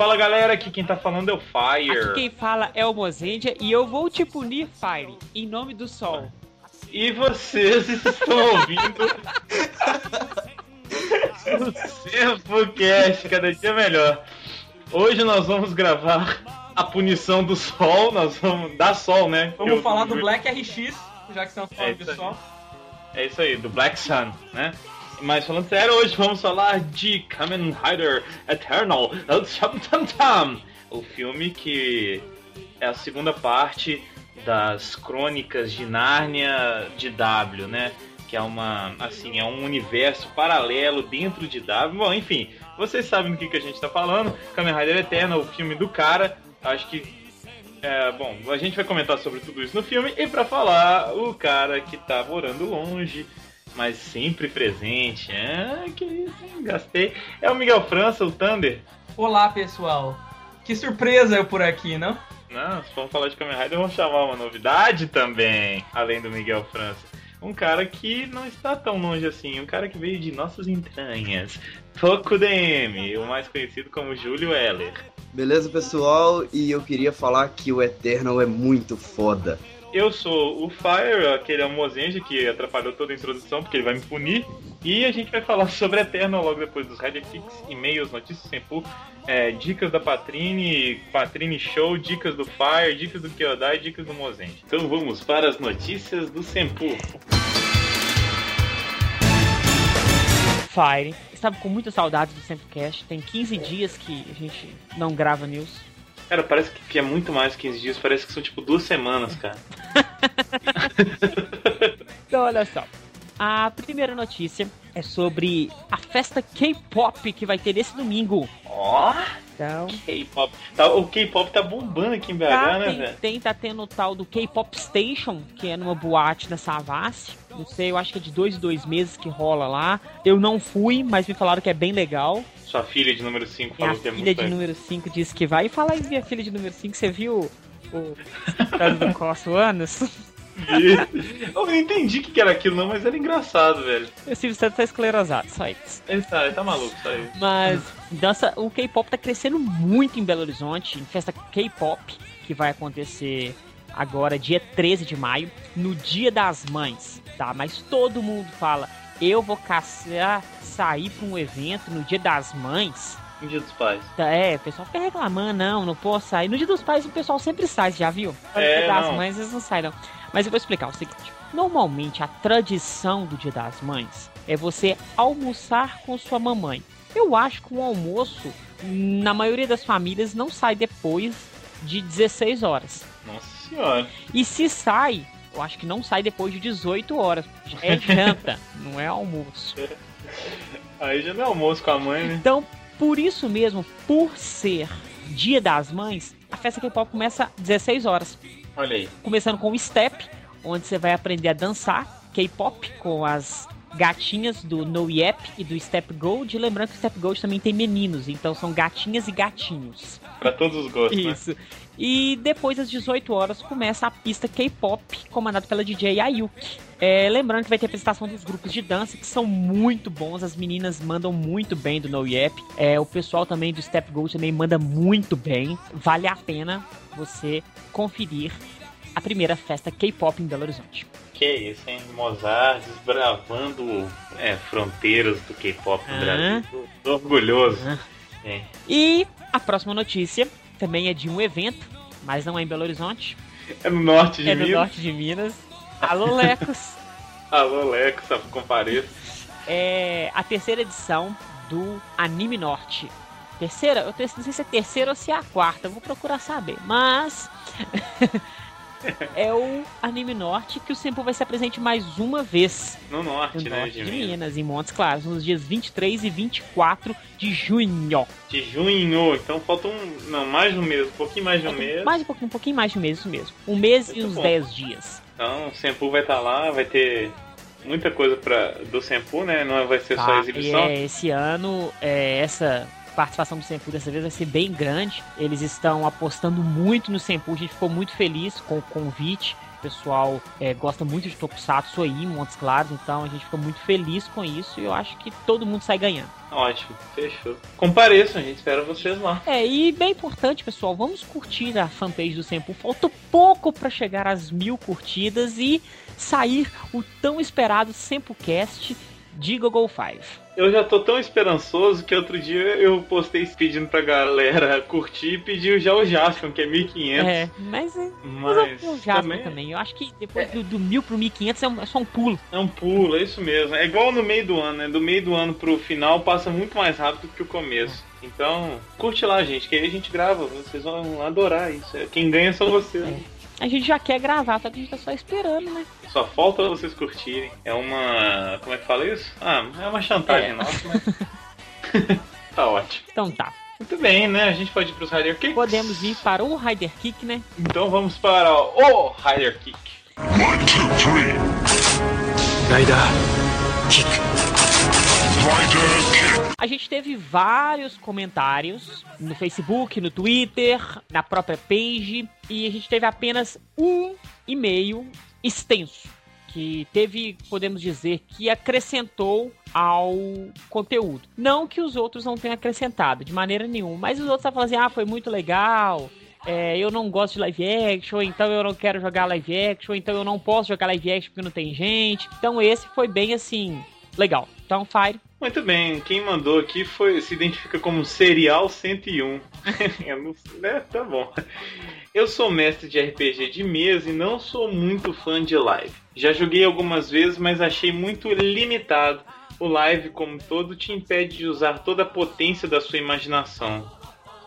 Fala galera, aqui quem tá falando é o Fire. Aqui quem fala é o Mozendia e eu vou te punir, Fire, em nome do sol. E vocês estão ouvindo o Sempocast, cada dia melhor. Hoje nós vamos gravar a punição do sol, nós vamos dar sol, né? Vamos Eu- falar do Black RX, já que estamos É falando isso de sol. É isso aí, do Black Sun, né? Mas falando sério, hoje vamos falar de Kamen Rider Eternal Tam, o filme que é a segunda parte das crônicas de Nárnia de W, né? Que é uma, assim, é um universo paralelo dentro de W. Bom, enfim, vocês sabem do que, que a gente tá falando. Kamen Rider Eternal, o filme do cara. Acho que é, bom, a gente vai comentar sobre tudo isso no filme e pra falar, o cara que tá morando longe, mas sempre presente. É, que isso, hein? Gastei. É o Miguel França, o Thunder. Olá, pessoal. Que surpresa eu por aqui, não? Não, se formos falar de Kamen Rider, vamos chamar uma novidade também, além do Miguel França. Um cara que não está tão longe assim, um cara que veio de nossas entranhas. Toku DM, o mais conhecido como Júlio Heller. Beleza, pessoal? E eu queria falar que o Eternal é muito foda. Eu sou o Fire, aquele almozenja que atrapalhou toda a introdução, porque ele vai me punir. E a gente vai falar sobre Eternal logo depois dos Redfix, e-mails, notícias sem pu, é, dicas da Patrine, Patrine Show, dicas do Fire, dicas do Kyodai, dicas do Mozenja. Então vamos para as notícias do Senpu. Fire, estava com muita saudade do Sempcast. Tem 15 dias que a gente não grava news. Cara, parece que é muito mais que 15 dias, parece que são tipo duas semanas, cara. Então, olha só. A primeira notícia é sobre a festa K-pop que vai ter nesse domingo. Ó, Então, K-pop. Tá, o K-pop tá bombando aqui em BH, tá, né, tem, velho? tem, tá tendo o tal do K-pop Station, que é numa boate na Savassi. Não sei, eu acho que é de dois em dois meses que rola lá. Eu não fui, mas me falaram que é bem legal. Sua filha de número 5 E falou a que é filha muito de legal. número 5 disse que vai. E fala aí, minha filha de número 5, você viu o caso do Costo Anos? Eu não entendi o que que era aquilo, não, mas era engraçado, velho. O Silvio Santos tá esclerosado, só isso. Ele tá, ele tá maluco, só isso. Mas dança, o K-pop tá crescendo muito em Belo Horizonte, em festa K-pop, que vai acontecer agora, dia 13 de maio, no Dia das Mães, tá? Mas todo mundo fala, eu vou caçar, sair pra um evento no Dia das Mães. Um dia dos pais. Tá, É, o pessoal fica reclamando, não, não posso sair. No Dia dos Pais o pessoal sempre sai, já viu? No É, Dia das não. Mães eles não saem, não. Mas eu vou explicar o seguinte. Normalmente a tradição do Dia das Mães é você almoçar com sua mamãe. Eu acho que um almoço, na maioria das famílias, não sai depois de 16 horas. Nossa senhora. E se sai, eu acho que não sai depois de 18 horas. É janta, não é almoço. Aí já não é almoço com a mãe, né? Então, por isso mesmo, por ser Dia das Mães, a festa K-pop começa às 16 horas. Olha aí. Começando com o Step, onde você vai aprender a dançar K-pop com as gatinhas do No Yep e do Step Gold. E lembrando que o Step Gold também tem meninos, então são gatinhas e gatinhos. Pra todos os gostos, né? E depois às 18 horas começa a pista K-pop, comandada pela DJ Ayuki. É, lembrando que vai ter apresentação dos grupos de dança, que são muito bons. As meninas mandam muito bem do No Yep. É, o pessoal também do Step Gold também manda muito bem. Vale a pena você conferir a primeira festa K-pop em Belo Horizonte. Que isso, hein? Mozart desbravando é, fronteiras do K-pop no Ah. Brasil. Tô- Tô orgulhoso. Ah. É. E a próxima notícia também é de um evento, mas não é em Belo Horizonte, É no norte de é no Minas. norte de Minas. Alô, Lecos! Alô, Leco, sabe, compareça. é a terceira edição do Anime Norte. Terceira? Eu não sei se é terceira ou se é a quarta, eu vou procurar saber. Mas é o Anime Norte que o Senpu vai se presente mais uma vez No norte, no né? norte De de Minas. Minas, em Montes Claros, nos dias 23 e 24 de junho. De junho. Então falta um. Não, mais de um mês. Um pouquinho mais de um mês. Mais um pouquinho, um pouquinho mais de um mês, isso mesmo. Um mês e Muito uns bom. 10 dias. Então o Senpu vai estar lá, vai ter muita coisa pra, do Senpu, né? Não vai ser só Tá, exibição. e, é, esse ano, é, essa participação do Senpu dessa vez vai ser bem grande. Eles estão apostando muito no Senpu, a gente ficou muito feliz com o convite. o pessoal é, gosta muito de Tokusatsu aí em Montes Claros, então a gente fica muito feliz com isso e eu acho que todo mundo sai ganhando. Ótimo, fechou. Compareçam, a gente espera vocês lá. É, e bem importante, pessoal, vamos curtir a fanpage do Sempo. Falta pouco para chegar às mil curtidas e sair o tão esperado Sempocast de Google Five. Eu já tô tão esperançoso que outro dia eu postei pedindo pra galera curtir e pediu já o Jaspion, que é 1500. É, mas, é, mas, mas o Jaspion também... também. Eu acho que depois do, do 1000 pro 1500 é, um, é só um pulo. É um pulo, é isso mesmo. É igual no meio do ano, né? Do meio do ano pro final passa muito mais rápido que o começo. Então, curte lá, gente, que aí a gente grava. Vocês vão adorar isso. Quem ganha são vocês. É. A gente já quer gravar, só que a gente tá só esperando, né? Só falta vocês curtirem. É uma. Como é que fala isso? Ah, é uma chantagem É. nossa, mas. tá ótimo. Então tá. Muito bem, né? A gente pode ir pros Rider Kicks? Podemos ir para o Rider Kick, né? Então vamos para o Rider Kick. One, two, three. Rider kick. Rider kick. A gente teve vários comentários no Facebook, no Twitter, na própria page, e a gente teve apenas um e-mail extenso, que teve, podemos dizer, que acrescentou ao conteúdo. Não que os outros não tenham acrescentado, de maneira nenhuma, mas os outros estavam falando assim, ah, foi muito legal, é, eu não gosto de live action, então eu não quero jogar live action, então eu não posso jogar live action porque não tem gente. Então esse foi bem assim, legal. Então, Fire, Muito bem, quem mandou aqui foi se identifica como Serial 101. Eu não né? Tá bom. Eu sou mestre de RPG de mesa e não sou muito fã de live. Já joguei algumas vezes, mas achei muito limitado. O live, como todo, te impede de usar toda a potência da sua imaginação.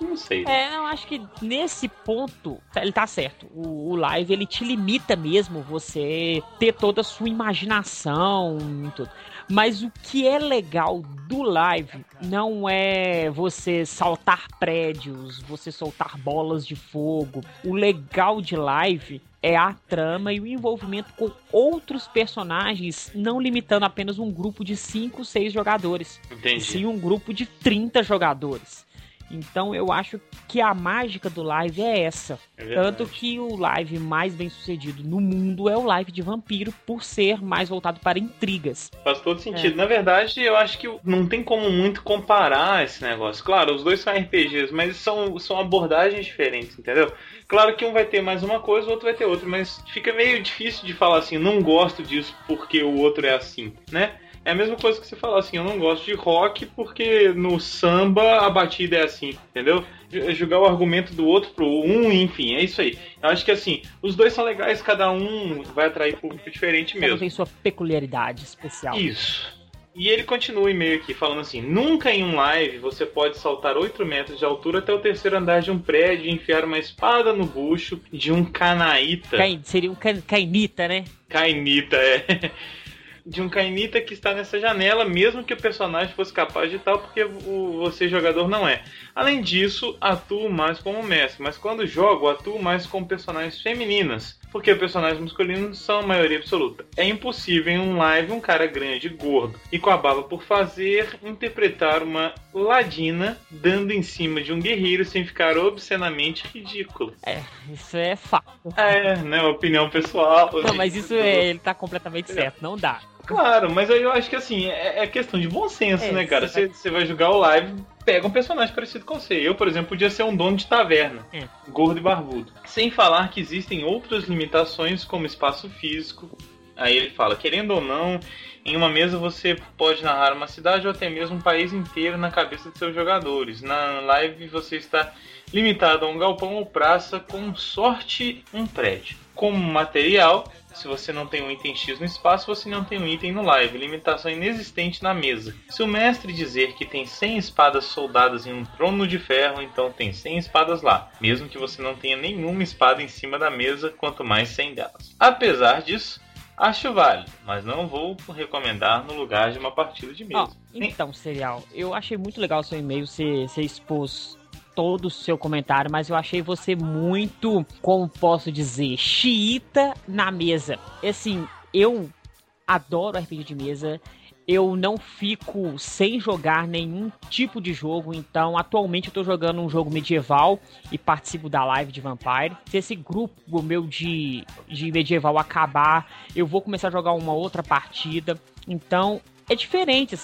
Não sei. É, eu acho que nesse ponto tá- ele tá certo. O, o live ele te limita mesmo você ter toda a sua imaginação e tudo. Mas o que é legal do live não é você saltar prédios, você soltar bolas de fogo. O legal de live é a trama e o envolvimento com outros personagens, não limitando apenas um grupo de 5, 6 jogadores Entendi. sim um grupo de 30 jogadores. Então eu acho que a mágica do live é essa. É. Tanto que o live mais bem sucedido no mundo é o live de vampiro, por ser mais voltado para intrigas. Faz todo sentido. Na verdade, eu acho que não tem como muito comparar esse negócio. Claro, os dois são RPGs, mas são, são abordagens diferentes, entendeu? Claro que um vai ter mais uma coisa, o outro vai ter outra, mas fica meio difícil de falar assim, não gosto disso porque o outro é assim, né? É a mesma coisa que você falar assim, eu não gosto de rock porque no samba a batida é assim, entendeu? J- Jogar o argumento do outro pro um, enfim, é isso aí. Eu acho que assim, os dois são legais, cada um vai atrair público diferente Cada mesmo. tem sua peculiaridade especial. Isso. E ele continua o e-mail aqui falando assim: Nunca em um live você pode saltar 8 metros de altura até o terceiro andar de um prédio e enfiar uma espada no bucho de um canaíta. Cai- seria um ca- cainita, né? Cainita, é. De um cainita que está nessa janela, mesmo que o personagem fosse capaz de tal, porque o, você, jogador, não é. Além disso, atuo mais como mestre, mas quando jogo, atuo mais com personagens femininas, porque personagens masculinos são a maioria absoluta. É impossível em um live um cara grande, gordo e com a barba por fazer interpretar uma ladina dando em cima de um guerreiro sem ficar obscenamente ridículo. É, isso é fato. É, né? Opinião pessoal. Não, mas isso é, ele tá completamente certo, não dá. Claro, mas aí eu acho que assim, é, é questão de bom senso, É, né, cara? você você vai jogar o live, pega um personagem parecido com você. Eu, por exemplo, podia ser um dono de taverna, É. gordo e barbudo. Sem falar que existem outras limitações, como espaço físico. Aí ele fala, querendo ou não, em uma mesa você pode narrar uma cidade ou até mesmo um país inteiro na cabeça de seus jogadores. Na live você está limitado a um galpão ou praça, com sorte um prédio. Como material, se você não tem um item X no espaço, você não tem um item no live. Limitação inexistente na mesa. Se o mestre dizer que tem 100 espadas soldadas em um trono de ferro, então tem 100 espadas lá. Mesmo que você não tenha nenhuma espada em cima da mesa, quanto mais 100 delas. Apesar disso, acho válido, mas não vou recomendar no lugar de uma partida de mesa. Então, Serial, eu achei muito legal seu e-mail, você, você expôs todo o seu comentário, mas eu achei você muito, como posso dizer, xiita na mesa. Assim, eu adoro RPG de mesa, eu não fico sem jogar nenhum tipo de jogo, então atualmente eu tô jogando um jogo medieval e participo da live de Vampire. Se esse grupo meu de, de medieval acabar, eu vou começar a jogar uma outra partida. Então, é diferente.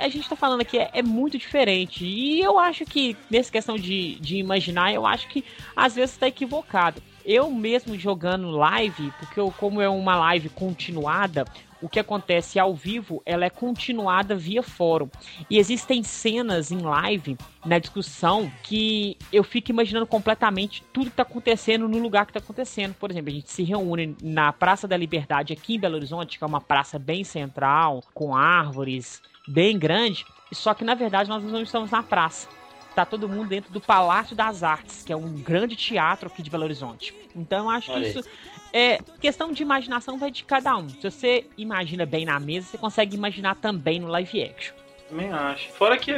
A gente tá falando aqui, é, é, muito diferente. E eu acho que, nessa questão de, de imaginar, eu acho que às vezes tá equivocado. Eu mesmo jogando live, porque eu, como é uma live continuada, o que acontece ao vivo, ela é continuada via fórum. E existem cenas em live, na discussão, que eu fico imaginando completamente tudo que está acontecendo no lugar que está acontecendo. Por exemplo, a gente se reúne na Praça da Liberdade aqui em Belo Horizonte, que é uma praça bem central, com árvores, bem grande, só que na verdade nós não estamos na praça tá todo mundo dentro do Palácio das Artes, que é um grande teatro aqui de Belo Horizonte. Então eu acho Olha que isso é questão de imaginação vai de cada um. Se você imagina bem na mesa, você consegue imaginar também no live action. Também acho. Fora que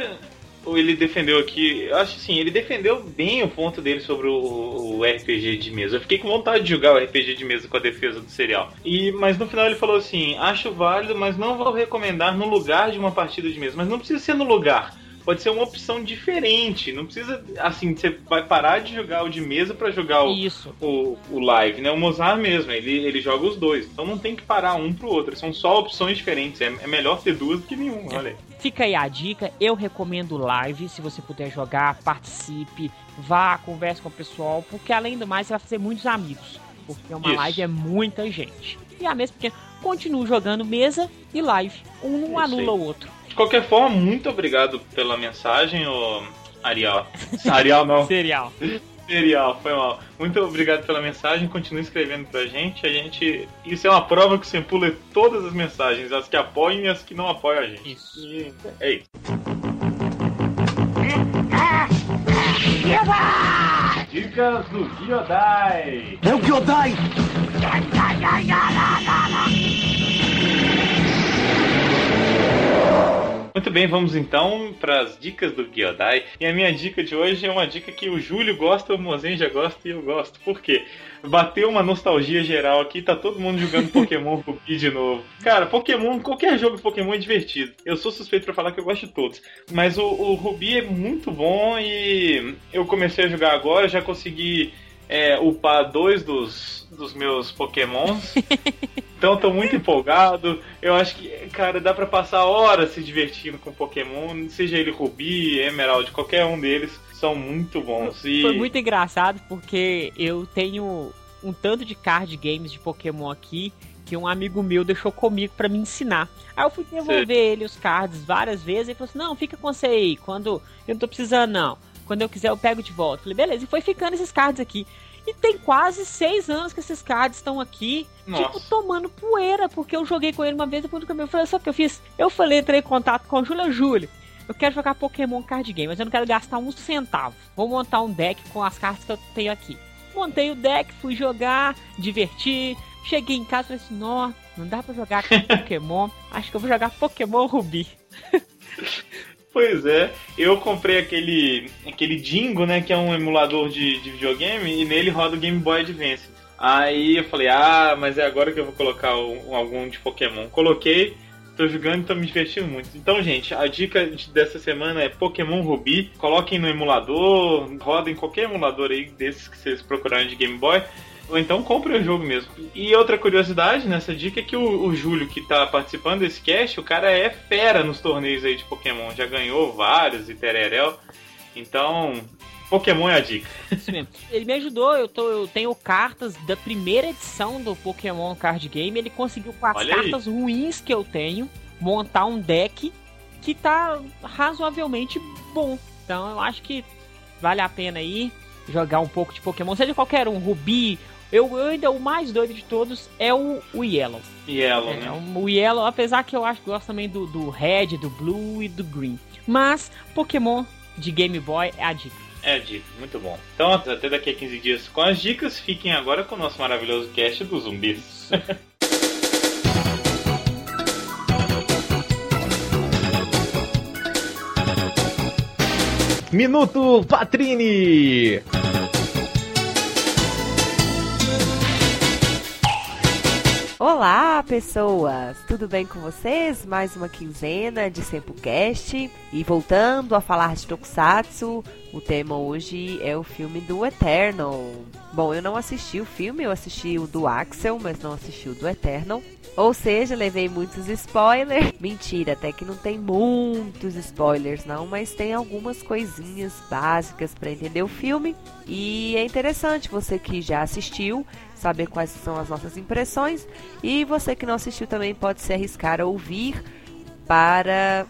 ele defendeu aqui, acho assim, ele defendeu bem o ponto dele sobre o, o, RPG de mesa. Eu fiquei com vontade de jogar o RPG de mesa com a defesa do serial. E mas no final ele falou assim: "Acho válido, mas não vou recomendar no lugar de uma partida de mesa, mas não precisa ser no lugar pode ser uma opção diferente. Não precisa, assim, você vai parar de jogar o de mesa para jogar o, Isso. o, o live, né? O Mozart mesmo, ele, ele joga os dois. Então não tem que parar um pro outro. São só opções diferentes. É, é melhor ter duas do que nenhuma, olha aí. Fica aí a dica, eu recomendo live, se você puder jogar, participe, vá, converse com o pessoal, porque além do mais você vai fazer muitos amigos, porque uma Isso. live é muita gente. E a mesma porque continue jogando mesa e live, um não anula o outro qualquer forma, muito obrigado pela mensagem, ô Arial. Arial não. Serial. Serial, foi mal. Muito obrigado pela mensagem, continue escrevendo pra gente. A gente. Isso é uma prova que o Sempu lê todas as mensagens, as que apoiam e as que não apoiam a gente. Isso. E é isso. Dicas do Giodai! É o Giodai! Muito bem, vamos então para as dicas do Gyodai. E a minha dica de hoje é uma dica que o Júlio gosta, o Mozen já gosta e eu gosto. Por quê? Bateu uma nostalgia geral aqui, tá todo mundo jogando Pokémon Ruby de novo. Cara, Pokémon, qualquer jogo de Pokémon é divertido. Eu sou suspeito para falar que eu gosto de todos. Mas o, o Ruby é muito bom e eu comecei a jogar agora, já consegui é, upar dois dos, dos meus Pokémons. Então tô muito empolgado. Eu acho que, cara, dá para passar horas se divertindo com Pokémon, seja ele Ruby, Emerald, qualquer um deles, são muito bons. E... Foi muito engraçado porque eu tenho um tanto de card games de Pokémon aqui que um amigo meu deixou comigo para me ensinar. Aí eu fui devolver Sim. ele os cards várias vezes e ele falou assim: "Não, fica com você aí, quando eu não tô precisando não. Quando eu quiser eu pego de volta". falei: "Beleza". E foi ficando esses cards aqui. E tem quase seis anos que esses cards estão aqui, Nossa. tipo, tomando poeira, porque eu joguei com ele uma vez e depois do caminho eu falei, sabe o que eu fiz? Eu falei, entrei em contato com a Júlia Júlia. Eu quero jogar Pokémon Card Game, mas eu não quero gastar um centavo. Vou montar um deck com as cartas que eu tenho aqui. Montei o deck, fui jogar, divertir. Cheguei em casa e falei assim: não, não dá pra jogar Pokémon. Acho que eu vou jogar Pokémon Ruby. Pois é, eu comprei aquele aquele Dingo, né, que é um emulador de, de videogame, e nele roda o Game Boy Advance. Aí eu falei, ah, mas é agora que eu vou colocar um, algum de Pokémon. Coloquei, tô jogando e tô me divertindo muito. Então, gente, a dica dessa semana é Pokémon Ruby. Coloquem no emulador, roda em qualquer emulador aí desses que vocês procurarem de Game Boy. Ou então compre o jogo mesmo. E outra curiosidade nessa dica é que o, o Júlio, que tá participando desse cast, o cara é fera nos torneios aí de Pokémon. Já ganhou vários e tereréu. Então, Pokémon é a dica. Isso mesmo. Ele me ajudou, eu, tô, eu tenho cartas da primeira edição do Pokémon Card Game. Ele conseguiu com as Olha cartas aí. ruins que eu tenho montar um deck que tá razoavelmente bom. Então eu acho que vale a pena aí jogar um pouco de Pokémon, seja qualquer um, Rubi, eu, eu, ainda o mais doido de todos é o, o Yellow. Yellow, é, né? O Yellow, apesar que eu acho que gosto também do, do Red, do Blue e do Green. Mas Pokémon de Game Boy é a dica. É a dica, muito bom. Então, até daqui a 15 dias com as dicas, fiquem agora com o nosso maravilhoso cast dos zumbis. Minuto Patrini! Olá, pessoas! Tudo bem com vocês? Mais uma quinzena de Sempocast. E voltando a falar de Tokusatsu, o tema hoje é o filme do Eternal. Bom, eu não assisti o filme, eu assisti o do Axel, mas não assisti o do Eternal. Ou seja, levei muitos spoilers. Mentira, até que não tem muitos spoilers não, mas tem algumas coisinhas básicas para entender o filme. E é interessante você que já assistiu saber quais são as nossas impressões e você que não assistiu também pode se arriscar a ouvir para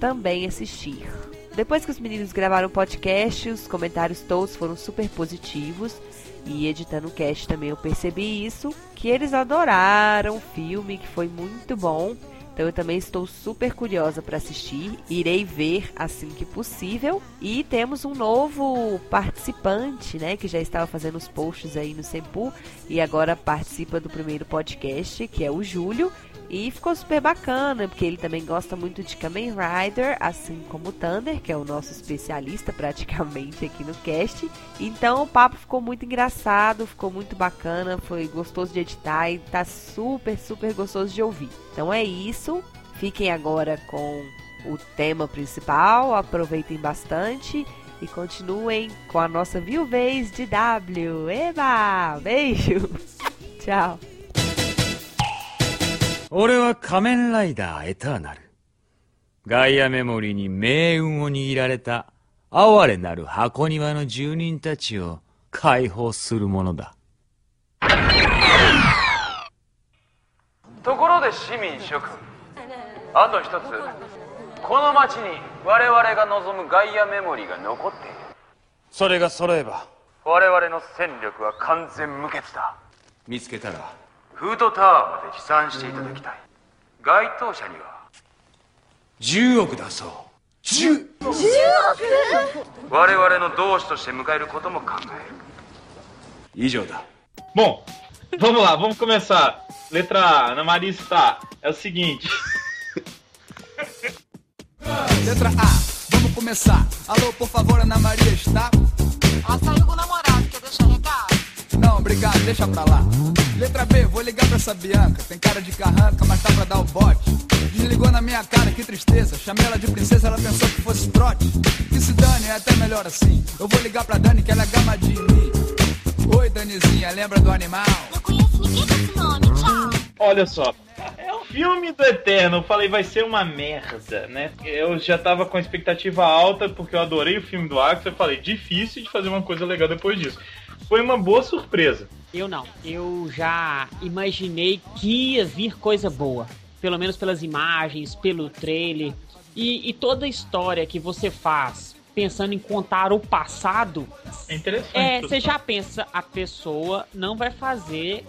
também assistir. Depois que os meninos gravaram o podcast, os comentários todos foram super positivos e editando o cast também eu percebi isso, que eles adoraram o filme, que foi muito bom. Então eu também estou super curiosa para assistir, irei ver assim que possível. E temos um novo participante, né, que já estava fazendo os posts aí no Sempu e agora participa do primeiro podcast, que é o Júlio. E ficou super bacana, porque ele também gosta muito de Kamen Rider, assim como o Thunder, que é o nosso especialista praticamente aqui no cast. Então o papo ficou muito engraçado, ficou muito bacana, foi gostoso de editar e tá super, super gostoso de ouvir. Então é isso. Fiquem agora com o tema principal, aproveitem bastante e continuem com a nossa viuvez de W. Eba! Beijo! Tchau! 俺は仮面ライダーエターナル。ガイアメモリに命運を握られた哀れなる箱庭の住人たちを解放するものだ。ところで市民諸君あと一つこの町に我々が望むガイアメモリーが残っているそれが揃えば我々の戦力は完全無欠だ見つけたらフードタワーまで持参していただきたい該当者には10億だそう10 10億我々の同志として迎えることも考える以上だ Bom, vamos lá, vamos começar. Letra A, Ana Maria está. É o seguinte. Letra A, vamos começar. Alô, por favor, Ana Maria está? Ela saiu com o namorado, quer deixar recado? Não, obrigado, deixa pra lá. Letra B, vou ligar pra essa Bianca. Tem cara de carranca, mas tá pra dar o bote. Desligou na minha cara, que tristeza. Chamei ela de princesa, ela pensou que fosse trote. Que se dane, é até melhor assim. Eu vou ligar pra Dani, que ela é gamadinha em mim. Oi, Danizinha, lembra do animal? Não conheço ninguém com esse nome, tchau. Olha só. É o filme do Eterno. Eu falei, vai ser uma merda, né? Eu já tava com a expectativa alta, porque eu adorei o filme do Axel. Eu falei, difícil de fazer uma coisa legal depois disso. Foi uma boa surpresa. Eu não. Eu já imaginei que ia vir coisa boa. Pelo menos pelas imagens, pelo trailer. E, e toda a história que você faz pensando em contar o passado. É interessante. É, você já pensa, a pessoa não vai fazer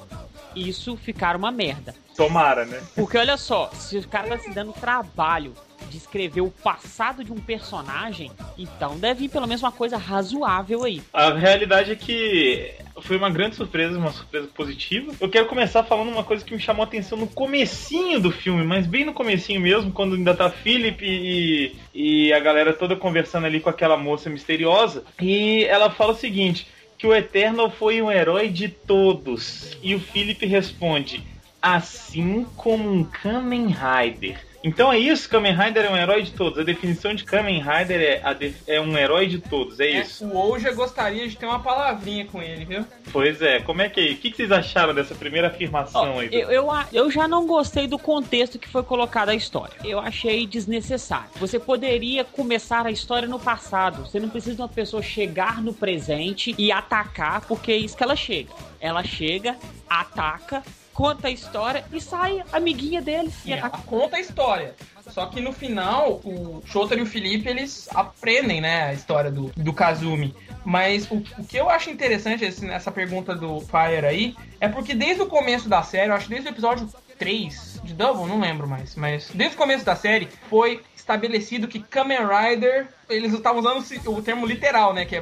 isso ficar uma merda. Tomara, né? Porque olha só, se o cara tá se dando trabalho de escrever o passado de um personagem, então deve vir pelo menos uma coisa razoável aí. A realidade é que foi uma grande surpresa, uma surpresa positiva. Eu quero começar falando uma coisa que me chamou a atenção no comecinho do filme, mas bem no comecinho mesmo, quando ainda tá Philip e, e a galera toda conversando ali com aquela moça misteriosa. E ela fala o seguinte, que o Eternal foi um herói de todos. E o Philip responde, assim como um Kamen Rider. Então é isso, Kamen Rider é um herói de todos. A definição de Kamen Rider é, a def- é um herói de todos, é isso? O Ouja gostaria de ter uma palavrinha com ele, viu? Pois é, como é que é? O que, vocês acharam dessa primeira afirmação aí? Eu, eu, eu já não gostei do contexto que foi colocado a história. Eu achei desnecessário. Você poderia começar a história no passado. Você não precisa de uma pessoa chegar no presente e atacar, porque é isso que ela chega. Ela chega, ataca, conta a história e sai amiguinha dele e Sim, conta a história. Só que no final, o Shotaro e o Felipe, eles aprendem, né, a história do, do Kazumi. Mas o, o que eu acho interessante esse- nessa pergunta do Fire aí, é porque desde o começo da série, eu acho que desde o episódio 3 de Double, não lembro mais, mas desde o começo da série foi estabelecido que Kamen Rider, eles estavam usando o termo literal, né, que é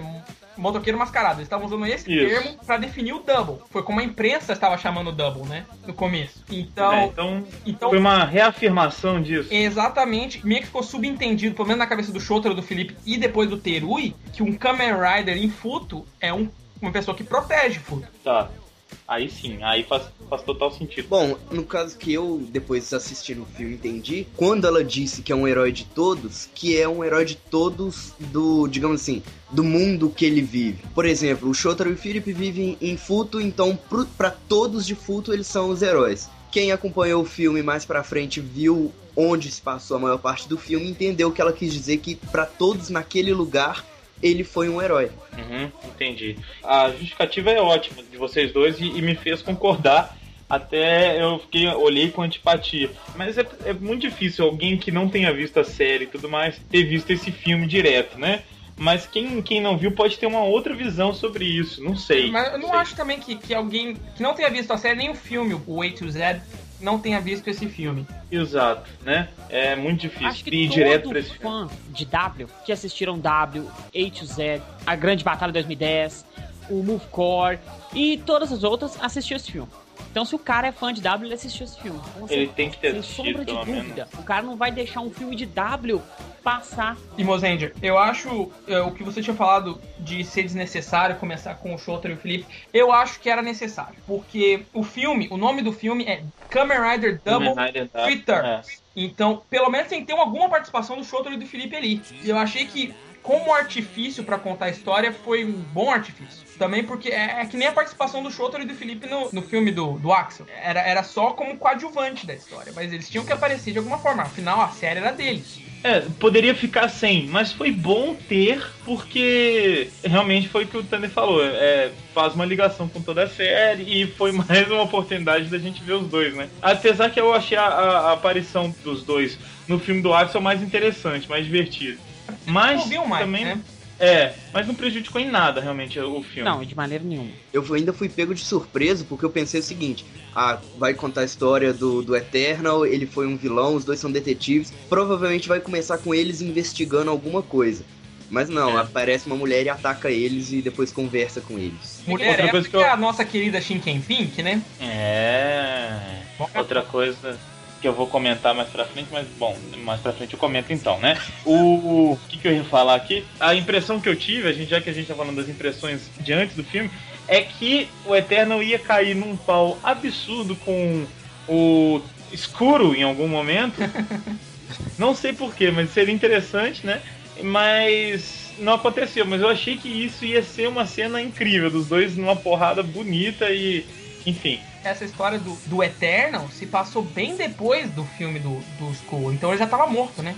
motoqueiro mascarado. Eles estavam usando esse Isso. termo pra definir o Double. Foi como a imprensa estava chamando o Double, né, no começo. Então, É, então, então foi uma reafirmação disso. Exatamente, meio que ficou subentendido, pelo menos na cabeça do Shotaro, do Felipe e depois do Terui, que um Kamen Rider em Futo é um- uma pessoa que protege Futo. Tá. Aí sim, aí faz, faz total sentido. Bom, no caso que eu, depois assistindo o filme, entendi, quando ela disse que é um herói de todos, que é um herói de todos do, digamos assim, do mundo que ele vive. Por exemplo, o Shotaro e o Philip vivem em Futo, então pra todos de Futo eles são os heróis. Quem acompanhou o filme mais pra frente viu onde se passou a maior parte do filme, entendeu que ela quis dizer que pra todos naquele lugar ele foi um herói. Uhum, entendi. A justificativa é ótima de vocês dois e, e me fez concordar. Até eu fiquei, olhei com antipatia. Mas é, é muito difícil alguém que não tenha visto a série e tudo mais ter visto esse filme direto, né? Mas quem, quem não viu pode ter uma outra visão sobre isso, não sei. Mas eu não sei. acho também que, que alguém que não tenha visto a série, nem o filme, o A to Z, não tenha visto esse filme. Exato, né? É muito difícil Acho que ir todo direto pra esse filme. fã de W que assistiram W, A to Z, A Grande Batalha 2010, o Move Core e todas as outras assistiu esse filme. Então, se o cara é fã de W, ele assistiu esse filme. Com Ele tem que ter Sem assistido, sombra de pelo dúvida. menos. O cara não vai deixar um filme de W passar. E Mosanger, eu acho é, o que você tinha falado de ser desnecessário começar com o Shotaro e o Felipe, eu acho que era necessário. Porque o filme, o nome do filme é Kamen Rider Double Double, Returns. Então, pelo menos tem que ter alguma participação do Shotaro e do Felipe ali. E eu achei que, como artifício pra contar a história, foi um bom artifício. Também porque é, é que nem a participação do Shotaro e do Felipe no, no filme do, do Axel. Era, era só como coadjuvante da história. Mas eles tinham que aparecer de alguma forma. Afinal, a série era deles. É, poderia ficar sem, mas foi bom ter, porque realmente foi o que o Tanner falou. É, faz uma ligação com toda a série e foi mais uma oportunidade da gente ver os dois, né? Apesar que eu achei a, a- a aparição dos dois no filme do Axel mais interessante, mais divertido. Mas Ouviu mais, também. né? É, mas não prejudicou em nada realmente o filme. Não, de maneira nenhuma. Eu ainda fui pego de surpresa porque eu pensei o seguinte: ah, vai contar a história do, do Eternal, ele foi um vilão, os dois são detetives, provavelmente vai começar com eles investigando alguma coisa. Mas não, aparece uma mulher e ataca eles e depois conversa com eles. Mulher Outra é coisa que eu- a nossa querida Shinken Pink, né? É. Outra coisa que eu vou comentar mais pra frente, mas bom, mais pra frente eu comento então, né? O, o que, que eu ia falar aqui? A impressão que eu tive, a gente, já que a gente tá falando das impressões de antes do filme, é que o Eternal ia cair num pau absurdo com o escuro em algum momento. Não sei porquê, mas seria interessante, né? Mas não aconteceu. Mas eu achei que isso ia ser uma cena incrível, dos dois numa porrada bonita e. Enfim. Essa história do, do Eternal se passou bem depois do filme do, do Skull. Então ele já tava morto, né?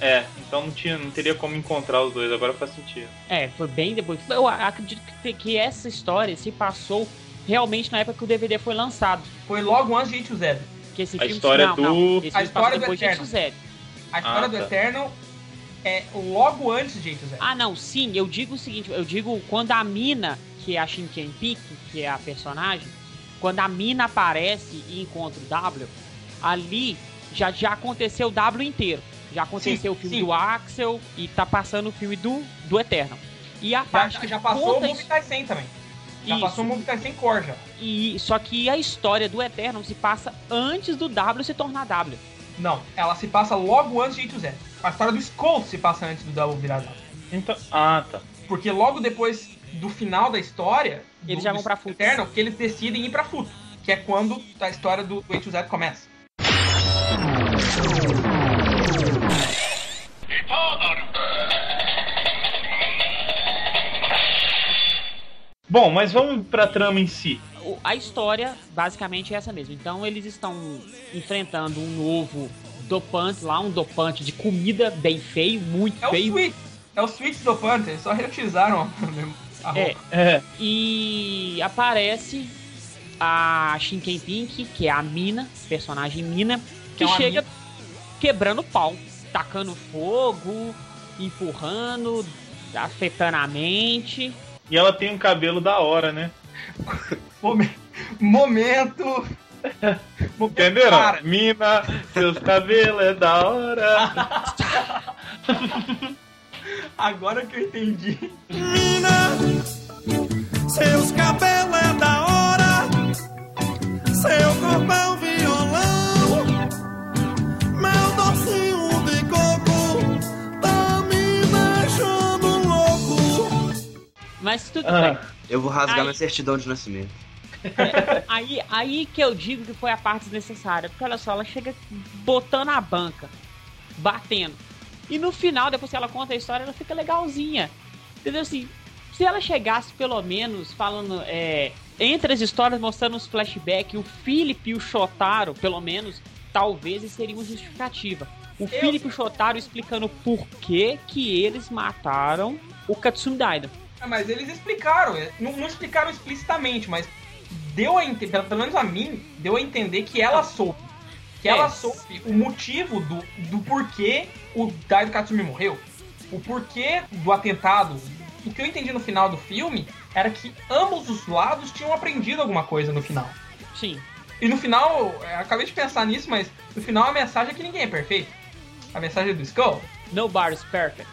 É, então não, tinha, não teria como encontrar os dois, agora faz sentido. É, foi bem depois. Eu acredito que, que essa história se passou realmente na época que o DVD foi lançado. Foi logo antes de It to Z. Que esse A filme, história não, do- não, esse A história do depois de. A história Ah, do tá. Eternal é logo antes de It to Z. Ah, não, sim, eu digo o seguinte, eu digo quando a mina, que é a Shinken Pik, que é a personagem, quando a mina aparece e encontra o W, ali já, já aconteceu o W inteiro. Já aconteceu Sim, o filme sim. do Axel e tá passando o filme do, do Eternal. E a Já, parte que já passou o Movie Tai 100 também. Já Isso. passou o Movie Tai 100 Core já. E só que a história do Eternal se passa antes do W se tornar W. Não, ela se passa logo antes de It to Z. A história do Skull se passa antes do Double virar W. Então. Ah, tá. Porque logo depois do final da história, Eles do, já vão do pra Futo. Eternal, que eles decidem ir pra Futo. Que é quando a história do It to Z começa. Bom, mas vamos pra trama em si. O- A história basicamente é essa mesmo. Então eles estão enfrentando um novo dopante lá, um dopante de comida bem feio, muito É o feio. Sweet. É o Sweet do Panther, eles só reutilizaram roupa. É, É. e aparece a Shinken Pink, que é a Mina, personagem Mina, que É uma chega mina. quebrando pau, tacando fogo, empurrando, afetando a mente. E ela tem um cabelo da hora, né? Momen- Momento. Momento Entenderam? para. Mina, seus cabelos é da hora. Agora que eu entendi. Seus cabelos é da hora, seu corpo é um violão, meu docinho de coco tá me deixando louco. Mas tudo Ah, bem. Eu vou rasgar Ai. minha certidão de nascimento. É, aí, aí que eu digo que foi a parte desnecessária. Porque olha só, ela chega botando a banca, batendo. E no final, depois que ela conta a história, ela fica legalzinha. Entendeu? Assim, se ela chegasse pelo menos falando. É, entre as histórias mostrando os flashbacks, o Philip e o Shotaro, pelo menos, talvez seria uma justificativa. O Eu- Philip e o Shotaro explicando por que que eles mataram o Katsumi Daida. Ah, mas eles explicaram, é, não, não explicaram explicitamente, mas deu a pelo menos a mim, deu a entender que ela soube. Que É. ela soube o motivo do, do porquê o Daido Katsumi morreu. O porquê do atentado. O que eu entendi no final do filme era que ambos os lados tinham aprendido alguma coisa no final. Sim. E no final, é, eu acabei de pensar nisso, mas no final a mensagem é que ninguém é perfeito. A mensagem do Skull. No bar is perfect.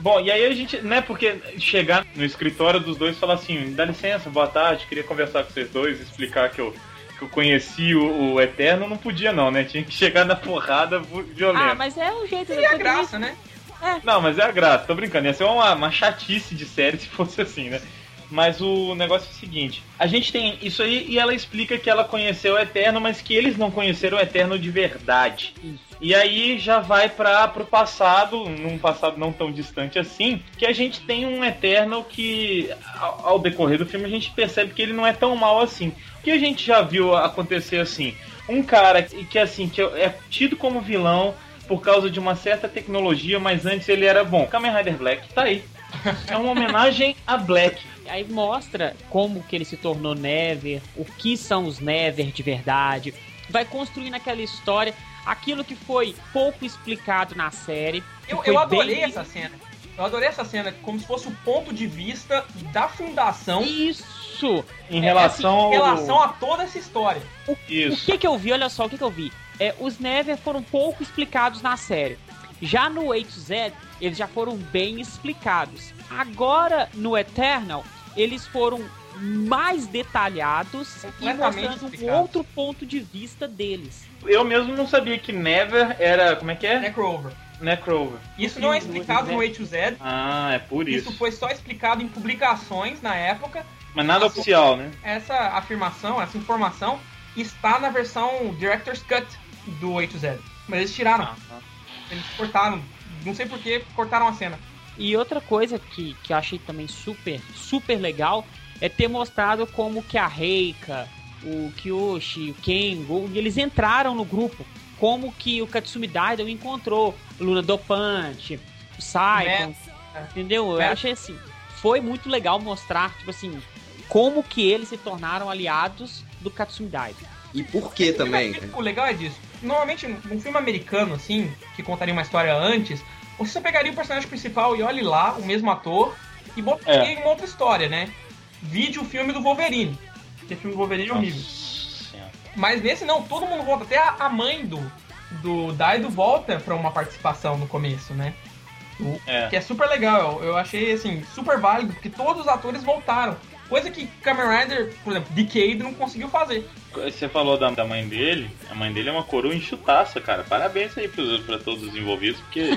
Bom, e aí a gente, né, porque chegar no escritório dos dois e falar assim, dá licença, boa tarde, queria conversar com vocês dois, explicar que eu, que eu conheci o, o Eterno, não podia não, né? Tinha que chegar na porrada violenta. Ah, mas é o jeito E a graça, né? Não, mas é a graça, tô brincando. Ia ser uma, uma chatice de série se fosse assim, né? Mas o negócio é o seguinte: a gente tem isso aí e ela explica que ela conheceu o Eterno, mas que eles não conheceram o Eterno de verdade. E aí já vai para pro passado, num passado não tão distante assim, que a gente tem um Eterno que, ao, ao decorrer do filme, a gente percebe que ele não é tão mal assim. O que a gente já viu acontecer assim? Um cara que, que assim, que é tido como vilão por causa de uma certa tecnologia, mas antes ele era bom. Kamen Rider Black tá aí. É uma homenagem a Black. Aí mostra como que ele se tornou Never, o que são os Never de verdade. Vai construindo aquela história, aquilo que foi pouco explicado na série. Eu, eu adorei bem- essa cena. Eu adorei essa cena, como se fosse o ponto de vista da fundação. Isso! Em relação Em ao- relação a toda essa história. O que que eu vi? Olha só, o que que eu vi? É, os Never foram pouco explicados na série. Já no A to Z, eles já foram bem explicados. Agora, no Eternal, eles foram mais detalhados e mostrando um outro ponto de vista deles. Eu mesmo não sabia que Never era. Como é que é? Necrover. Necrover. Isso não é explicado no A to Z. Ah, é por isso. Isso foi só explicado em publicações na época. Mas nada Assim, oficial, né? Essa afirmação, essa informação está na versão Director's Cut do A to Z. Mas eles tiraram. Ah, Eles cortaram. Não sei por que cortaram a cena. E outra coisa que, que eu achei também super, super legal é ter mostrado como que a Reika, o Kyoshi, o Kengo, eles entraram no grupo. Como que o Katsumi Daidon encontrou Luna Dopante, o Saikon, entendeu? Eu achei assim, foi muito legal mostrar, tipo assim, como que eles se tornaram aliados do Katsumi Daidon. E por que também? O legal é disso. Normalmente, num filme americano, assim, que contaria uma história antes, você só pegaria o personagem principal e olhe lá, o mesmo ator, e botaria É. em uma outra história, né? Vide o filme do Wolverine. Que o filme do Wolverine é horrível. Mas nesse não, todo mundo volta. Até a, a mãe do, do Daido volta pra uma participação no começo, né? O- É. Que é super legal. Eu, eu achei, assim, super válido, porque todos os atores voltaram. Coisa que Kamen Rider, por exemplo, Decade não conseguiu fazer. Você falou da, da mãe dele. A mãe dele é uma coroa enxutaça, cara. Parabéns aí pros, pra todos os envolvidos, porque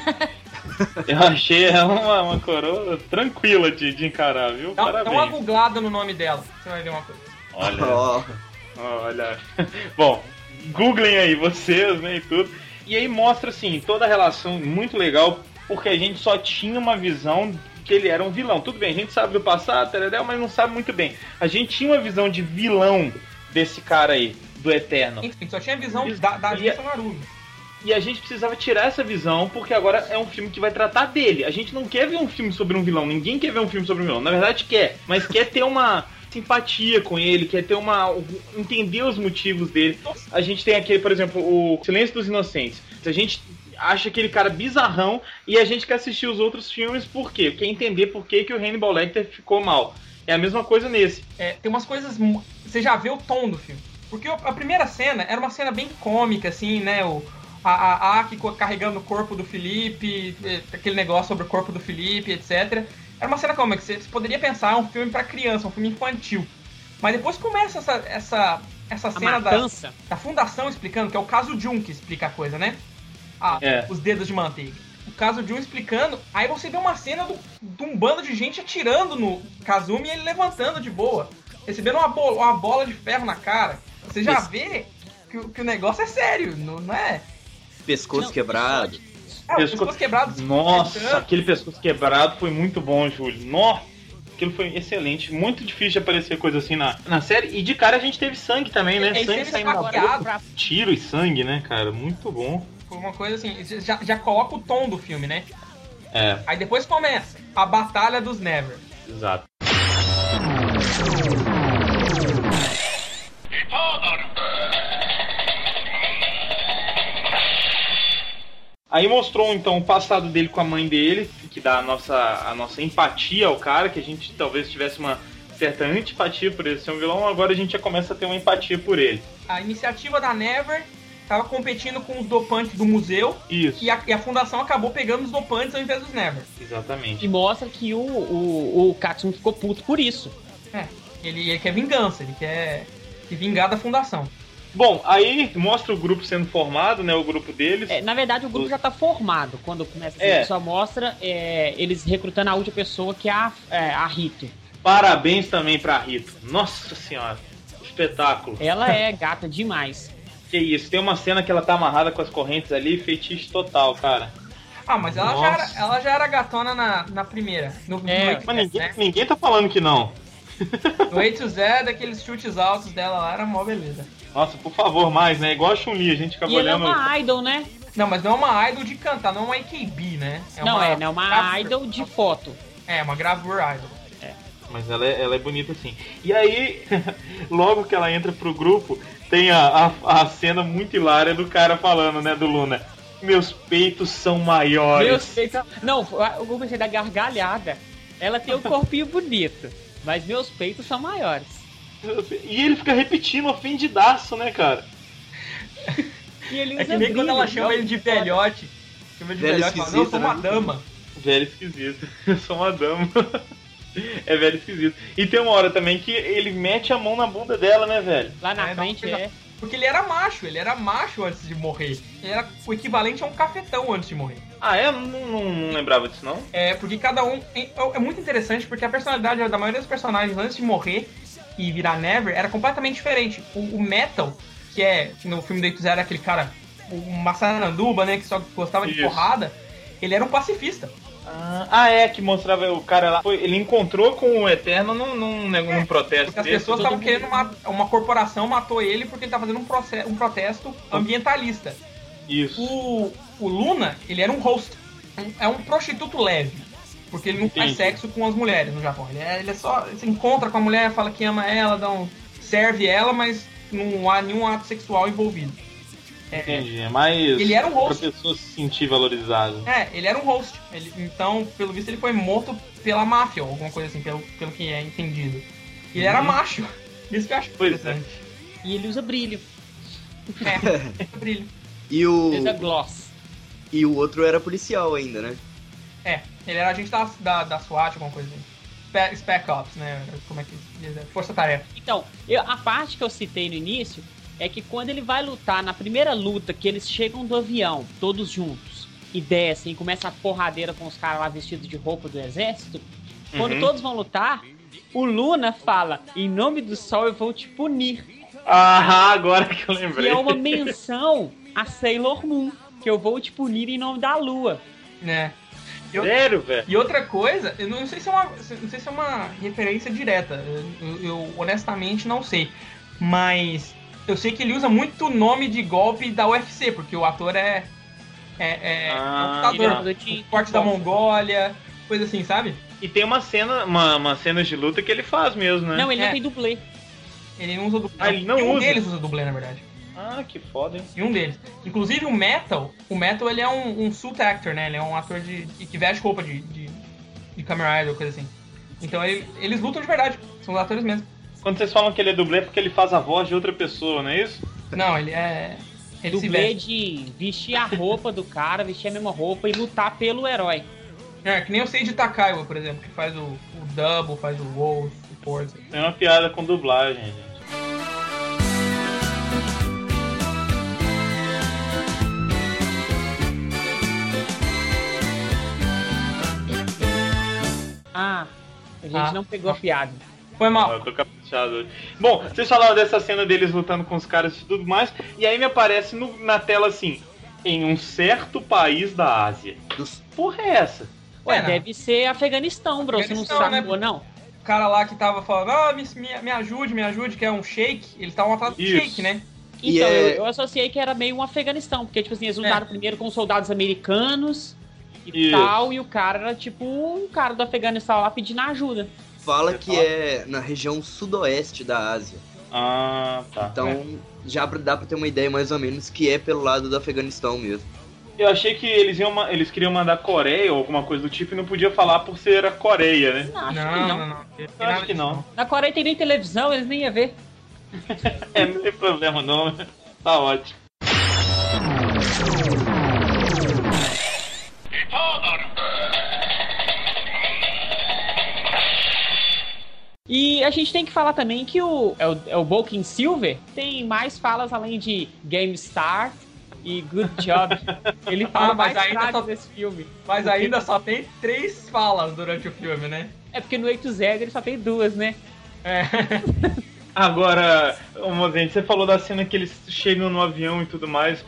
eu achei ela uma, uma coroa tranquila de, de encarar, viu? Dá, dá Parabéns. uma googlada no nome dela. Você vai ver uma coisa. Olha. Ó, Olha. Bom, googlem aí vocês, né, e tudo. E aí mostra, assim, toda a relação muito legal, porque a gente só tinha uma visão que ele era um vilão. Tudo bem, a gente sabe do passado, tereréu, mas não sabe muito bem. A gente tinha uma visão de vilão desse cara aí, do Eterno. Enfim, só tinha a visão da, da E- Jessa Naruto. E a gente precisava tirar essa visão, porque agora é um filme que vai tratar dele. A gente não quer ver um filme sobre um vilão, ninguém quer ver um filme sobre um vilão. Na verdade quer, mas quer ter uma simpatia com ele, quer ter uma. entender os motivos dele. A gente tem aqui, por exemplo, o Silêncio dos Inocentes. A gente acha aquele cara bizarrão e a gente quer assistir os outros filmes por quê? Quer entender por que, que o Hannibal Lecter ficou mal. É a mesma coisa nesse. É, tem umas coisas. Você já vê o tom do filme. Porque a primeira cena era uma cena bem cômica, assim, né? O, a, a Aki carregando o corpo do Felipe, eh, aquele negócio sobre o corpo do Felipe, etc. Era uma cena cômica. Você, você poderia pensar, é um filme pra criança, um filme infantil. Mas depois começa essa, essa, essa A cena da, da fundação explicando, que é o caso Jun que explica a coisa, né? Ah, É. os dedos de manteiga. O caso Jun explicando, aí você vê uma cena do- de um bando de gente atirando no Kazumi e ele levantando de boa. recebendo uma, bo- uma bola de ferro na cara, você já vê que, o- que o negócio é sério, não, não é? Pescoço Não, quebrado. É, Pescoço- pescoço quebrado. Nossa, gritando. aquele pescoço quebrado foi muito bom, Júlio. Nossa, aquilo foi excelente. Muito difícil de aparecer coisa assim na, na série. E de cara a gente teve sangue também, né? É, sangue saindo na boca. Tiro e sangue, né, cara? Muito bom. Foi uma coisa assim, já, já coloca o tom do filme, né? É, Aí depois começa a Batalha dos Never. exato. Aí mostrou então o passado dele com a mãe dele, que dá a nossa, a nossa empatia ao cara, que a gente talvez tivesse uma certa antipatia por ele ser um vilão, agora a gente já começa a ter uma empatia por ele. A iniciativa da Never tava competindo com os dopantes do museu Isso, e a, e a fundação acabou pegando os dopantes ao invés dos Never. exatamente. E mostra que o, o, o ficou puto por isso. É, ele, ele quer vingança, ele quer se vingar da fundação. Bom, aí mostra o grupo sendo formado, né? O grupo deles. É, na verdade, o grupo já tá formado. Quando começa a é. só mostra é, eles recrutando a última pessoa, que é a, é, a Rito. Parabéns também pra Rito. Nossa senhora, espetáculo. Ela é gata demais. Que isso, tem uma cena que ela tá amarrada com as correntes ali, feitiço total, cara. Ah, mas ela, já era, ela já era gatona na, na primeira. No, no, É, to Mas ninguém, né? ninguém tá falando que não. no A to Z, daqueles chutes altos dela lá, era mó beleza. Nossa, por favor, mais, né? Igual a Chun-Li, a gente acaba E ela é olhando. uma idol, né? Não, mas não é uma idol de cantar, não é uma AKB, né? não, é, não é uma gravura. idol de foto. É, uma gravura idol. Mas ela é, ela é bonita assim. E aí, logo que ela entra pro grupo, tem a, a, a cena muito hilária do cara falando, né, do Luna. Meus peitos são maiores. Meus peitos. Não, eu comecei da gargalhada. Ela tem um corpinho bonito, mas meus peitos são maiores. E ele fica repetindo, ofendidaço, né, cara? E ele É usa que nem quando ela chama ele de velhote. Chama de Velho velhote e fala, não, eu sou uma né? dama. Velho esquisito. Eu sou uma dama. É velho esquisito. E tem uma hora também que ele mete a mão na bunda dela, né, velho? Lá na É, frente não. é. Porque ele era macho, ele era macho antes de morrer. Ele era o equivalente a um cafetão antes de morrer. Ah, é? Eu Não, não, não lembrava disso, não? É, porque cada um. É, é muito interessante porque a personalidade da maioria dos personagens antes de morrer e virar Never era completamente diferente. O, o Metal, que é. que no filme do Zero era aquele cara, o Massaranduba, né, que só gostava de Isso. porrada, ele era um pacifista. Ah, ah, é, que mostrava o cara lá. Foi- ele encontrou com o Eterno num, num, num, num protesto. Porque as desse, pessoas estavam querendo uma, uma corporação matou ele porque ele tava fazendo um, proce- um protesto ambientalista. Isso. O, o Luna, ele era um host. É um prostituto leve. Porque ele não faz Entendi. sexo com as mulheres no Japão. Ele é, ele é só. Ele se encontra com a mulher, fala que ama ela, dá um, serve ela, mas não há nenhum ato sexual envolvido. É, Entendi. É mais. Ele era um host. Pra pessoa se sentir valorizada. é, ele era um host. Ele- então, pelo visto, ele foi morto pela máfia, ou alguma coisa assim, pelo, pelo que é entendido. E ele era Uhum. macho. Isso que eu acho Pois é. interessante. E ele usa brilho. É, brilho. E o, Usa gloss. e o outro era policial ainda, né? É, ele era agente da, da, da SWAT, alguma coisa assim. Spec, Ops, né? Como é que diz? É, Força Tarefa. Então, eu- a parte que eu citei no início é que quando ele vai lutar, na primeira luta, que eles chegam do avião, todos juntos, e descem, e começa a porradeira com os caras lá vestidos de roupa do exército, quando Uhum. todos vão lutar, o Luna fala, em nome do sol eu vou te punir. Ah, agora que eu E lembrei. é uma menção a Sailor Moon, que eu vou te punir em nome da lua. Né? Eu- Sério, velho? E outra coisa, eu não sei se é uma, não sei se é uma referência direta. Eu, eu honestamente não sei. Mas eu sei que ele usa muito o nome de golpe da UFC, porque o ator é. É, é Ah, lutador. ele é O Forte da Mongólia, coisa assim, sabe? E tem uma cena, uma, uma cena de luta que ele faz mesmo, né? Não, ele É. não tem dublê. Ele não usa dublê. Ah, ele não E um usa? deles usa dublê, na verdade. Ah, que foda, hein? E um deles. Inclusive o Metal, o Metal ele é um, um suit actor, né? Ele é um ator de, de- que veste roupa de, de, de Kamen Rider, coisa assim. Então ele- eles lutam de verdade, são os atores mesmo. Quando vocês falam que ele é dublê é porque ele faz a voz de outra pessoa, não é isso? Não, ele é. Ele se Dublê veste. de vestir a roupa do cara, vestir a mesma roupa e lutar pelo herói. É, que nem o Seiji Takaiwa, por exemplo, que faz o, o Double, faz o Wolf, o Forza. Tem uma piada com dublagem, gente. Ah, a gente Ah. não pegou a piada. Foi mal. eu tô cap- chateado hoje. Bom, vocês falaram dessa cena deles lutando com os caras e tudo mais, e aí me aparece no- na tela assim, em um certo país da Ásia. Dos- Porra é essa? Ué, É, deve ser Afeganistão, bro. Você não Afeganistão, sacou, né? não? O cara lá que tava falando, ah, me, me, me ajude, me ajude, que é um shake. Eles estavam atrás do shake, né? E Então, é- eu, eu associei que era meio um Afeganistão, porque, tipo assim, eles lutaram É. primeiro com soldados americanos e Isso. tal, e o cara era tipo um cara do Afeganistão lá pedindo ajuda. Fala que fala? é na região sudoeste da Ásia. Ah, tá. Então já pra- dá pra ter uma ideia mais ou menos que é pelo lado do Afeganistão mesmo. Eu achei que eles iam eles queriam mandar Coreia ou alguma coisa do tipo e não podia falar por ser a Coreia, né? Não, acho não, que não. não, não. Eu acho que não. Na Coreia tem nem televisão, eles nem iam ver. É, não tem problema não. Tá ótimo. E a gente tem que falar também que o, é o, é o Bulking Silver tem mais falas além de Game Start e Good Job. Ele fala Ah, mas mais ainda só- desse filme. Mas Porque- ainda só tem três falas durante o filme, né? É porque no 8 Z ele só tem duas, né? É. Agora, Mozente, você falou da cena que eles chegam no avião e tudo mais.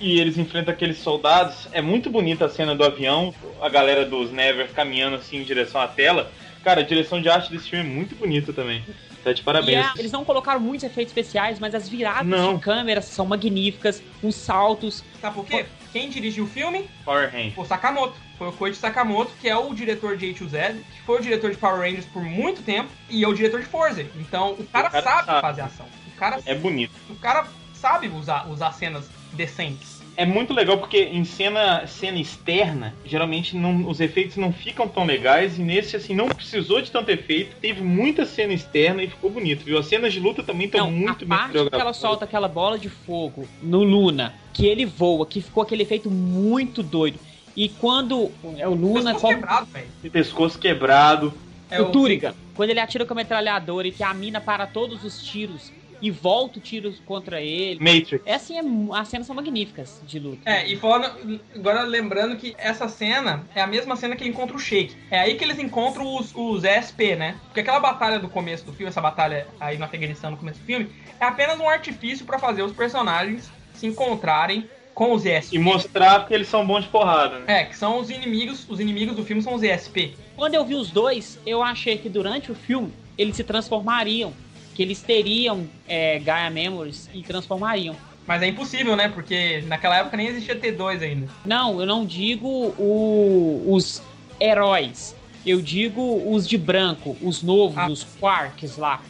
E eles enfrentam aqueles soldados. É muito bonita a cena do avião, a galera dos Never caminhando assim em direção à tela. Cara, a direção de arte desse filme é muito bonita também. Tá de parabéns. é- eles não colocaram muitos efeitos especiais, mas as viradas Não. de câmera são magníficas, os saltos. Sabe por quê? Quem dirigiu o filme? Power Hand. O Sakamoto. Foi o Koichi Sakamoto, que é o diretor de A2Z, que foi o diretor de Power Rangers por muito tempo, e é o diretor de Forza. Então, o cara, cara sabe, sabe. fazer ação. O cara, É bonito. o cara sabe usar, usar cenas decentes. É muito legal porque em cena, cena externa, geralmente não- os efeitos não ficam tão legais. E nesse, assim, não precisou de tanto efeito. Teve muita cena externa e ficou bonito, viu? As cenas de luta também estão muito a bem parte que ela solta aquela bola de fogo no Luna, que ele voa, que ficou aquele efeito muito doido. E quando é o Luna Pescoço como quebrado, velho. E pescoço quebrado. É o Turigan, quando ele atira com a metralhadora e que a mina para todos os tiros e volta o tiro contra ele. Matrix. É assim, é as cenas são magníficas de luta. É, e falando, agora lembrando que essa cena é a mesma cena que ele encontra o Shake. É aí que eles encontram os, os ESP, né? Porque aquela batalha do começo do filme, essa batalha aí no Afeganistão no começo do filme, é apenas um artifício pra fazer os personagens se encontrarem com os ESP. E mostrar que eles são bons de porrada, né? É, que são os inimigos, os inimigos do filme são os ESP. Quando eu vi os dois, eu achei que durante o filme eles se transformariam, que eles teriam é, Gaia Memories e transformariam. Mas é impossível, né? Porque naquela época nem existia T2 ainda. Não, eu não digo o- os heróis. Eu digo os de branco, os novos, Ah. os Quarks lá.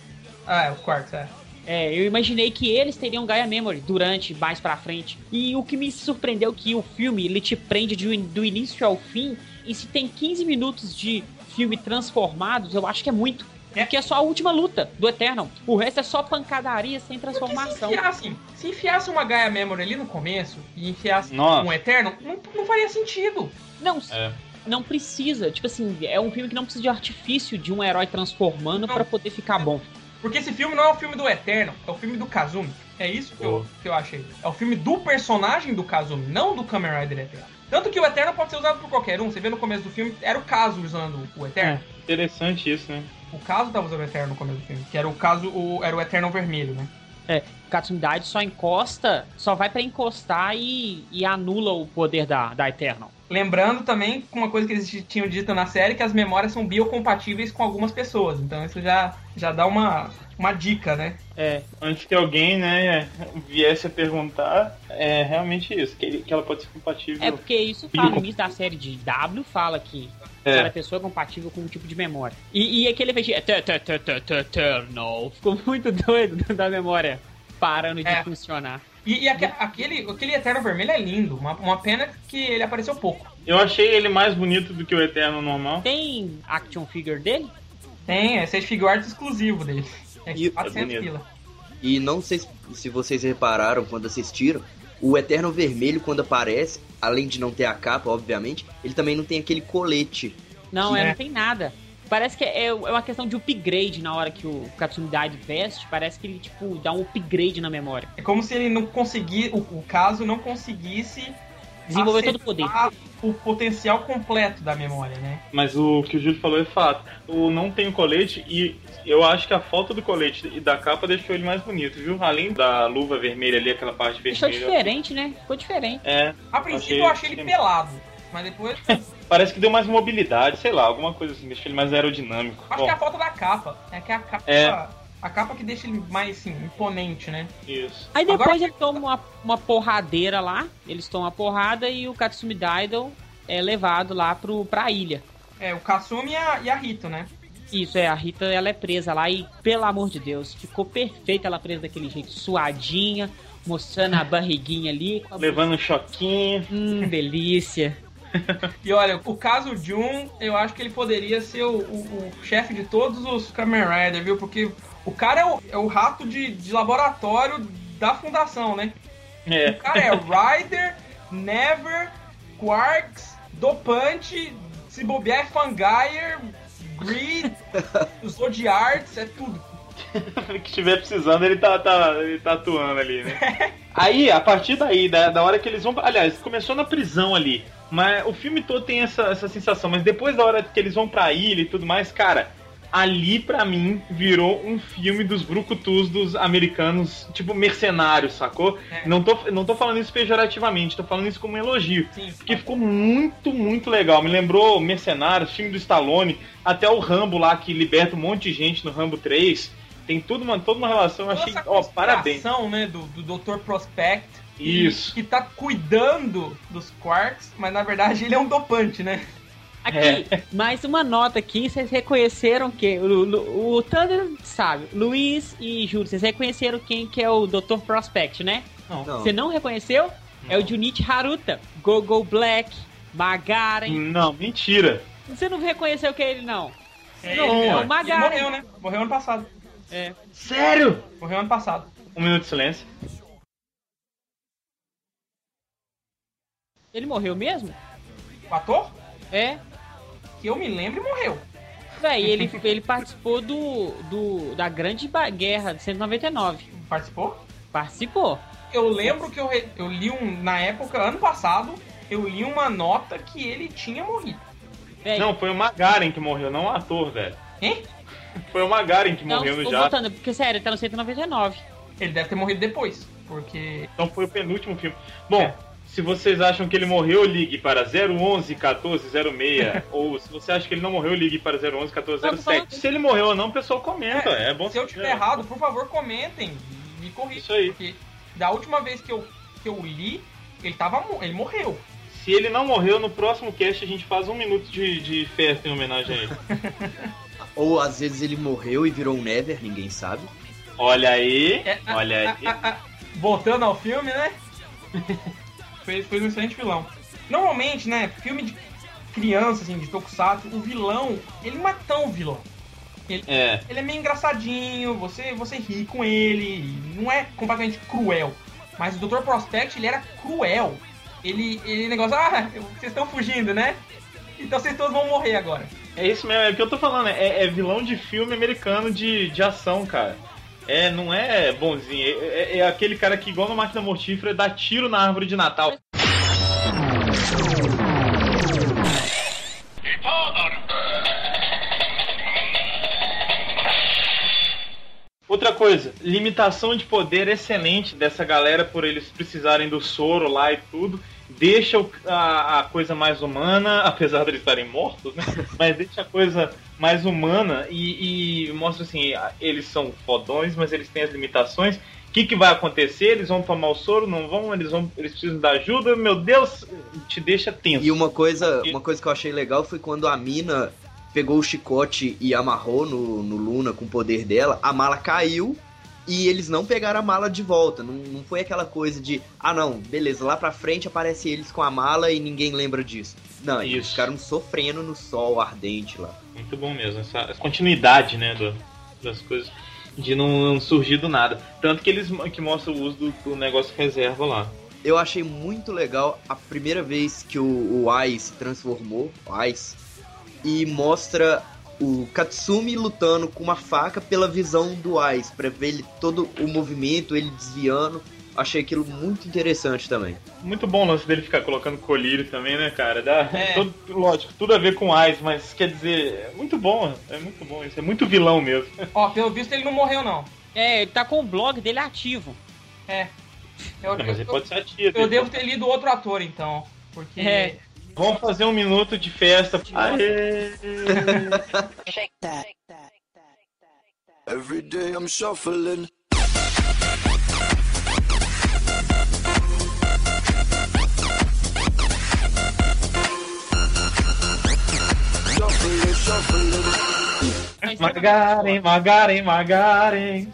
Ah, é, os Quarks, é. É, eu imaginei que eles teriam Gaia Memory durante, mais pra frente. E o que me surpreendeu é que o filme, ele te prende de- do início ao fim. E se tem 15 minutos de filme transformados, eu acho que é muito. Porque é só a última luta do Eternal. O resto é só pancadaria sem transformação. Se enfiasse, se enfiasse uma Gaia Memory ali no começo e enfiasse Nossa. um Eterno, não, não faria sentido. Não, É. não precisa. Tipo assim, é um filme que não precisa de artifício de um herói transformando pra poder ficar bom. Porque esse filme não é o filme do Eterno, é o filme do Kazumi. É isso que, eu, que eu achei. É o filme do personagem do Kazumi, não do Kamen Rider Eterno. Tanto que o Eterno pode ser usado por qualquer um. Você vê no começo do filme, era o Kazu usando o Eterno. Interessante isso, né? O Kazu tava usando o Eterno no começo do filme, que era o caso, o, era o Eterno vermelho, né? É, Katsumi Daido só encosta, só vai pra encostar e, e anula o poder da, da Eternal. Lembrando também com uma coisa que eles tinham dito na série, que as memórias são biocompatíveis com algumas pessoas. Então isso já, já dá uma, uma dica, né? É, Antes que alguém, né, viesse a perguntar, é realmente isso, que, ele- que ela pode ser compatível. é porque isso fala no início da série de W, fala que É. cada pessoa é compatível com um tipo de memória. E, e aquele efeito de "Eter- ter- ter- ter- ter- Eternal ficou muito doido da memória parando de É. funcionar. E, e aque- aquele, aquele Eterno vermelho é lindo. Uma, uma pena que ele apareceu pouco. Eu achei ele mais bonito do que o Eterno normal. Tem action figure dele? Tem, esse é figure art exclusivo dele. É E- 400 é pila. E não sei se- se vocês repararam quando assistiram, o Eterno Vermelho, quando aparece, além de não ter a capa, obviamente, ele também não tem aquele colete. Não, é, É. não tem nada. Parece que é, é uma questão de upgrade na hora que o Katsumi Daido veste. Parece que ele, tipo, dá um upgrade na memória. É como se ele não conseguisse, o, o caso não conseguisse Desenvolver todo o poder. o potencial completo da memória, né? Mas o que o Júlio falou é fato. O não tem o colete e eu acho que a falta do colete e da capa deixou ele mais bonito, viu? Além da luva vermelha ali, aquela parte vermelha. diferente, né? Ficou diferente. É. A princípio Achei- eu achei ele pelado, mas depois Parece que deu mais mobilidade, sei lá, alguma coisa assim, deixou ele mais aerodinâmico. acho Bom, que é a falta da capa. É que a capa. É. A capa que deixa ele mais assim, imponente, né? Isso. Aí depois Agora- ele toma uma, uma porradeira lá, eles tomam uma porrada e o Katsumi Daidon é levado lá pro, pra ilha. É, o Kasumi e a, e a Rito, né? Isso, é, a Rita ela é presa lá e, pelo amor de Deus, ficou perfeita ela presa daquele jeito, suadinha, mostrando a barriguinha ali. A... Levando um choquinho. Hum, delícia. E olha, o caso Jun, eu acho que ele poderia ser o, o- o chefe de todos os Kamen Rider, viu? Porque o cara é o, é o rato de, de laboratório da fundação, né? É. O cara é Rider, Never, Quarks, Dopante, se bobear é Fangayer, Greed, os Zodiarts, é tudo. que estiver precisando, ele tá, tá, ele tá atuando ali, né? Aí, a partir daí, da, da hora que eles vão. Aliás, começou na prisão ali. Mas o filme todo tem essa, essa sensação. Mas depois da hora que eles vão pra ilha e tudo mais, cara, ali pra mim virou um filme dos brucutus dos americanos, tipo mercenários, sacou? Não, tô, não tô falando isso pejorativamente, tô falando isso como um elogio. Porque ficou muito, muito legal. Me lembrou Mercenários, filme do Stallone, até o Rambo lá que liberta um monte de gente no Rambo 3. Tem tudo uma, toda uma relação, eu achei. Ó, parabéns. Né, do, do Dr. Prospect. Isso. Que, que tá cuidando dos Quarks, mas na verdade ele é um dopante, né? Aqui, mais uma nota aqui, vocês reconheceram que o, o, o Thunder sabe, Luiz e Júlio, vocês reconheceram quem que é o Dr. Prospect, né? Não. Você não reconheceu? É o Junichi Haruta, Gogo Black, Magaren. Não, mentira. Você não reconheceu que é ele não? É, não, ele, é é. o Ele Magaren. morreu, né? Morreu ano passado. É. Sério? Morreu ano passado. Um minuto de silêncio. Ele morreu mesmo? O ator? É. Que eu me lembro, morreu. Véi, ele, ele participou do, do da Grande Guerra de 199. Participou? Participou. Eu lembro que eu, eu li um. Na época, ano passado, eu li uma nota que ele tinha morrido. Véi, Não, foi o Magaren que morreu, não o ator, velho. Hein? Foi o Magaren que não, morreu no jato. voltando, porque sério, ele tá no 199. Ele deve ter morrido depois. Porque. Então foi o penúltimo filme. Bom, se vocês acham que ele morreu, ligue para 011 1406. ou se você acha que ele não morreu, ligue para 011 Não, tô falando- 1407. Se ele morreu ou não, o pessoal comenta. É, bom Se eu tiver errado, por favor, comentem. Me corrijam. Isso aí. Porque da última vez que eu, que eu li, ele tava. Ele morreu. Se ele não morreu, no próximo cast a gente faz um minuto de, de festa em homenagem a ele. Ou às vezes ele morreu e virou um Never, ninguém sabe. Olha aí, É, ah, olha aí. ah, ah, ah, voltando ao filme, né? fez, fez um excelente vilão. Normalmente, né, filme de criança, assim, de tokusatsu, o vilão, ele não é tão vilão. Ele É. ele é meio engraçadinho, você, você ri com ele, não é completamente cruel. Mas o Dr. Prospect, ele era cruel. Ele, ele negócio, ah, vocês estão fugindo, né? Então vocês todos vão morrer agora. É isso mesmo, é o que eu tô falando, é, é vilão de filme americano de, de ação, cara. É, não é bonzinho, é, é- é aquele cara que, igual no Máquina Mortífera, dá tiro na árvore de Natal. Outra coisa, limitação de poder excelente dessa galera por eles precisarem do soro lá e tudo. Deixa a, a coisa mais humana, apesar de eles estarem mortos, né? Mas deixa a coisa mais humana e, e mostra assim, eles são fodões, mas eles têm as limitações. O que, que vai acontecer? Eles vão tomar o soro? Não vão? Eles vão? Eles precisam da ajuda? Meu Deus, te deixa tenso. E uma coisa, uma coisa que eu achei legal foi quando a mina pegou o chicote e amarrou no, no Luna com o poder dela, a mala caiu e eles não pegaram a mala de volta. Não, não foi aquela coisa de, ah não, beleza, lá pra frente aparece eles com a mala e ninguém lembra disso. Não, eles ficaram sofrendo no sol ardente lá. Muito bom mesmo, essa, continuidade, né, do- das coisas, de não, não surgir do nada. Tanto que eles que mostram o uso do, do negócio reserva lá. Eu achei muito legal a primeira vez que o, o Ai se transformou, o Ais, e mostra o Katsumi lutando com uma faca pela visão do Ais, pra ver ele todo o movimento, ele desviando. Achei aquilo muito interessante também. Muito bom o lance dele ficar colocando colírio também, né, cara? Dá, É. todo- lógico, tudo a ver com Ice, mas quer dizer, é muito bom, é muito bom isso, é muito vilão mesmo. Ó, pelo visto ele não morreu, não. É, ele tá com o blog dele ativo. É. Eu, Não, mas ele eu- pode ser ativo. eu devo ter lido outro ator, então. Porque. É. Vamos fazer um minuto de festa. Aê! Every day I'm shuffling. Shuffling, shuffling. Magaren, Magaren, Magaren.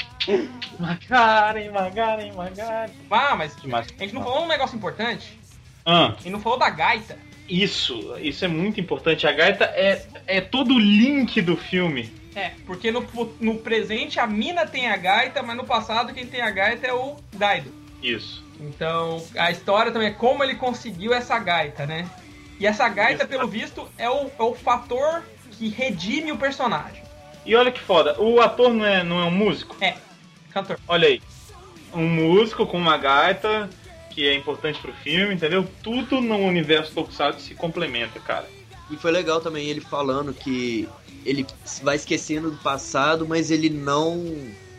Magaren, Magaren, Magaren. Ah, mas Demais. a gente não falou um negócio importante. Ah, E não falou da gaita. Isso, isso é muito importante. A gaita é, é todo o link do filme. É, porque no, no presente a mina tem a gaita, mas no passado quem tem a gaita é o Daido. Isso. Então a história também é como ele conseguiu essa gaita, né? E essa gaita, pelo visto, é o, é o fator que redime o personagem. E olha que foda, o ator não é, não é um músico? É, cantor. Olha aí. Um músico com uma gaita, que é importante pro filme, entendeu? Tudo no universo Tokusatsu se complementa, cara. E foi legal também ele falando que ele vai esquecendo do passado, mas ele não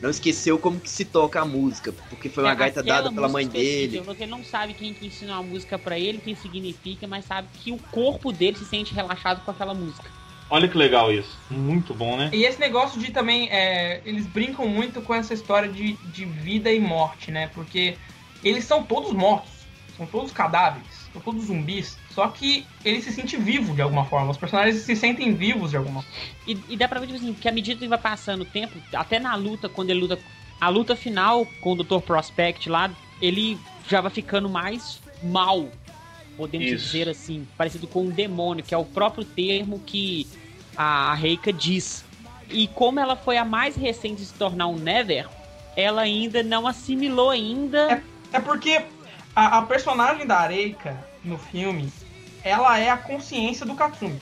não esqueceu como que se toca a música, porque foi uma É, gaita aquela dada pela mãe dele. Porque ele não sabe quem que ensinou a música pra ele, quem significa, mas sabe que o corpo dele se sente relaxado com aquela música. Olha que legal isso. Muito bom, né? E esse negócio de também. é, eles brincam muito com essa história de, de vida e morte, né? Porque eles são todos mortos. São todos cadáveres. São todos zumbis. Só que ele se sente vivo de alguma forma. Os personagens se sentem vivos de alguma forma. E, e dá pra ver, tipo assim, que à medida que vai passando o tempo, até na luta, quando ele luta. A luta final com o Dr. Prospect lá, ele já vai ficando mais mal. Podemos Isso. dizer assim, parecido com um demônio, que é o próprio termo que a Reika diz. E como ela foi a mais recente de se tornar um Nether, ela ainda não assimilou ainda. É porque a, a personagem da Areika no filme, ela é a consciência do Katsumi.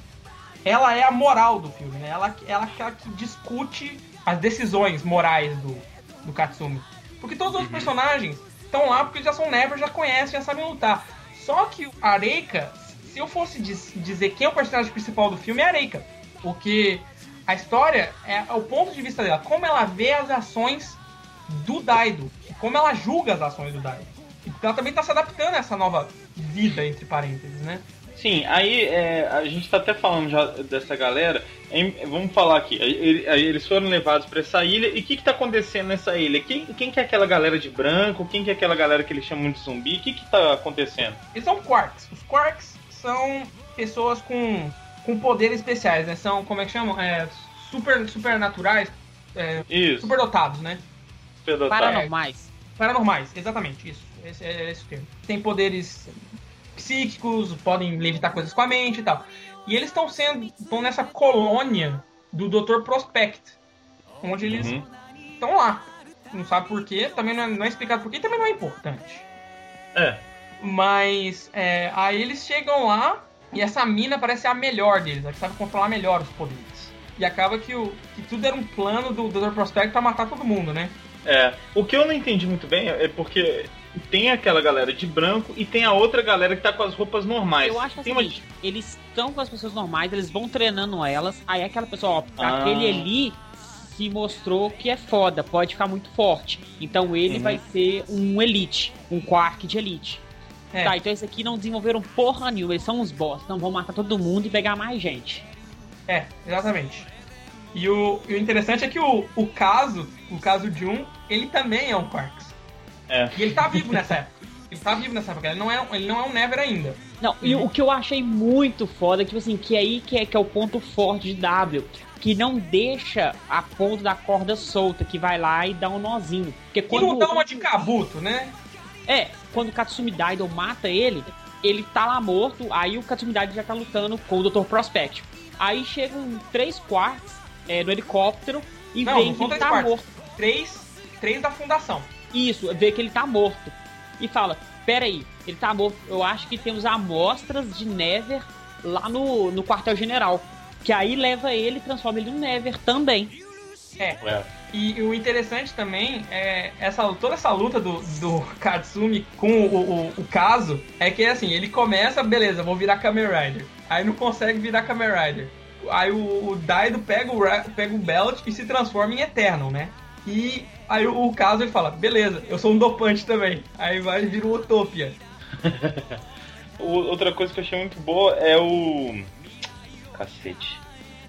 Ela é a moral do filme, né? Ela, ela é aquela que discute as decisões morais do, do Katsumi. Porque todos os outros personagens estão lá porque já são Never, já conhecem, já sabem lutar. Só que a Areika, se eu fosse diz- dizer quem é o personagem principal do filme, é a Areika. Porque a história é o ponto de vista dela, como ela vê as ações do Daido, como ela julga as ações do Daido. E ela também tá se adaptando a essa nova vida, entre parênteses, né? Sim, aí é, a gente tá até falando já dessa galera. Em- vamos falar aqui. Eles foram levados pra essa ilha. E o que, que tá acontecendo nessa ilha? Quem, quem que é aquela galera de branco? Quem que é aquela galera que eles chamam de zumbi? O que, que tá acontecendo? Eles são quarks. Os quarks são pessoas com, com poderes especiais, né? São, como é que chamam? É, super, supernaturais. É, Isso. superdotados, né? Paranormais. Paranormais, exatamente, isso. Esse é esse o termo. Tem poderes psíquicos, podem levitar coisas com a mente e tal. E eles estão sendo. estão nessa colônia do Dr. Prospect. Onde eles Uhum. estão lá. Não sabe por quê, também não é, não é explicado por quê, também não é importante. É. Mas é, aí eles chegam lá e essa mina parece ser a melhor deles, a que sabe controlar melhor os poderes. E acaba que, o, que tudo era um plano do Dr. Prospect pra matar todo mundo, né? É. O que eu não entendi muito bem é porque tem aquela galera de branco e tem a outra galera que tá com as roupas normais. Eu acho o uma... eles estão com as pessoas normais, eles vão treinando elas, aí aquela pessoa, ó, Ah. aquele ali se mostrou que é foda, pode ficar muito forte. Então ele Uhum. vai ser um elite, um quark de elite. É. Tá, então esse aqui não desenvolveram porra nenhuma, eles são uns boss, então vão matar todo mundo e pegar mais gente. É, exatamente. E o, e o interessante é que o, o caso, o caso de um, ele também é um Quarks. É. E ele tá vivo nessa época. Ele tá vivo nessa época, ele não é, ele não é um Never ainda. Não, e o que eu achei muito foda, tipo assim, que aí que é, que é o ponto forte de W, que não deixa a ponta da corda solta, que vai lá e dá um nozinho. Porque E quando não dá uma de Kabuto, né? É, quando o Katsumi Daido mata ele, ele tá lá morto, aí o Katsumi Daido já tá lutando com o Dr. Prospect. Aí chegam três quartos é, no helicóptero e Não, vê não que ele três tá quartos. morto. Três, três da fundação. Isso, vê que ele tá morto. E fala, pera aí, ele tá morto. Eu acho que temos amostras de Never lá no, no quartel-general. Que aí leva ele e transforma ele num Never também. É. É. E, e o interessante também é essa, toda essa luta do, do Katsumi com o, o, o caso é que assim, ele começa, beleza, vou virar Kamen Rider. Aí não consegue virar Kamen Rider. Aí o, o Daido pega o, pega o Belt e se transforma em Eternal, né? E aí o, o caso ele fala, beleza, eu sou um dopante também. Aí vai e vira o Utopia. Outra coisa que eu achei muito boa é o. Cacete.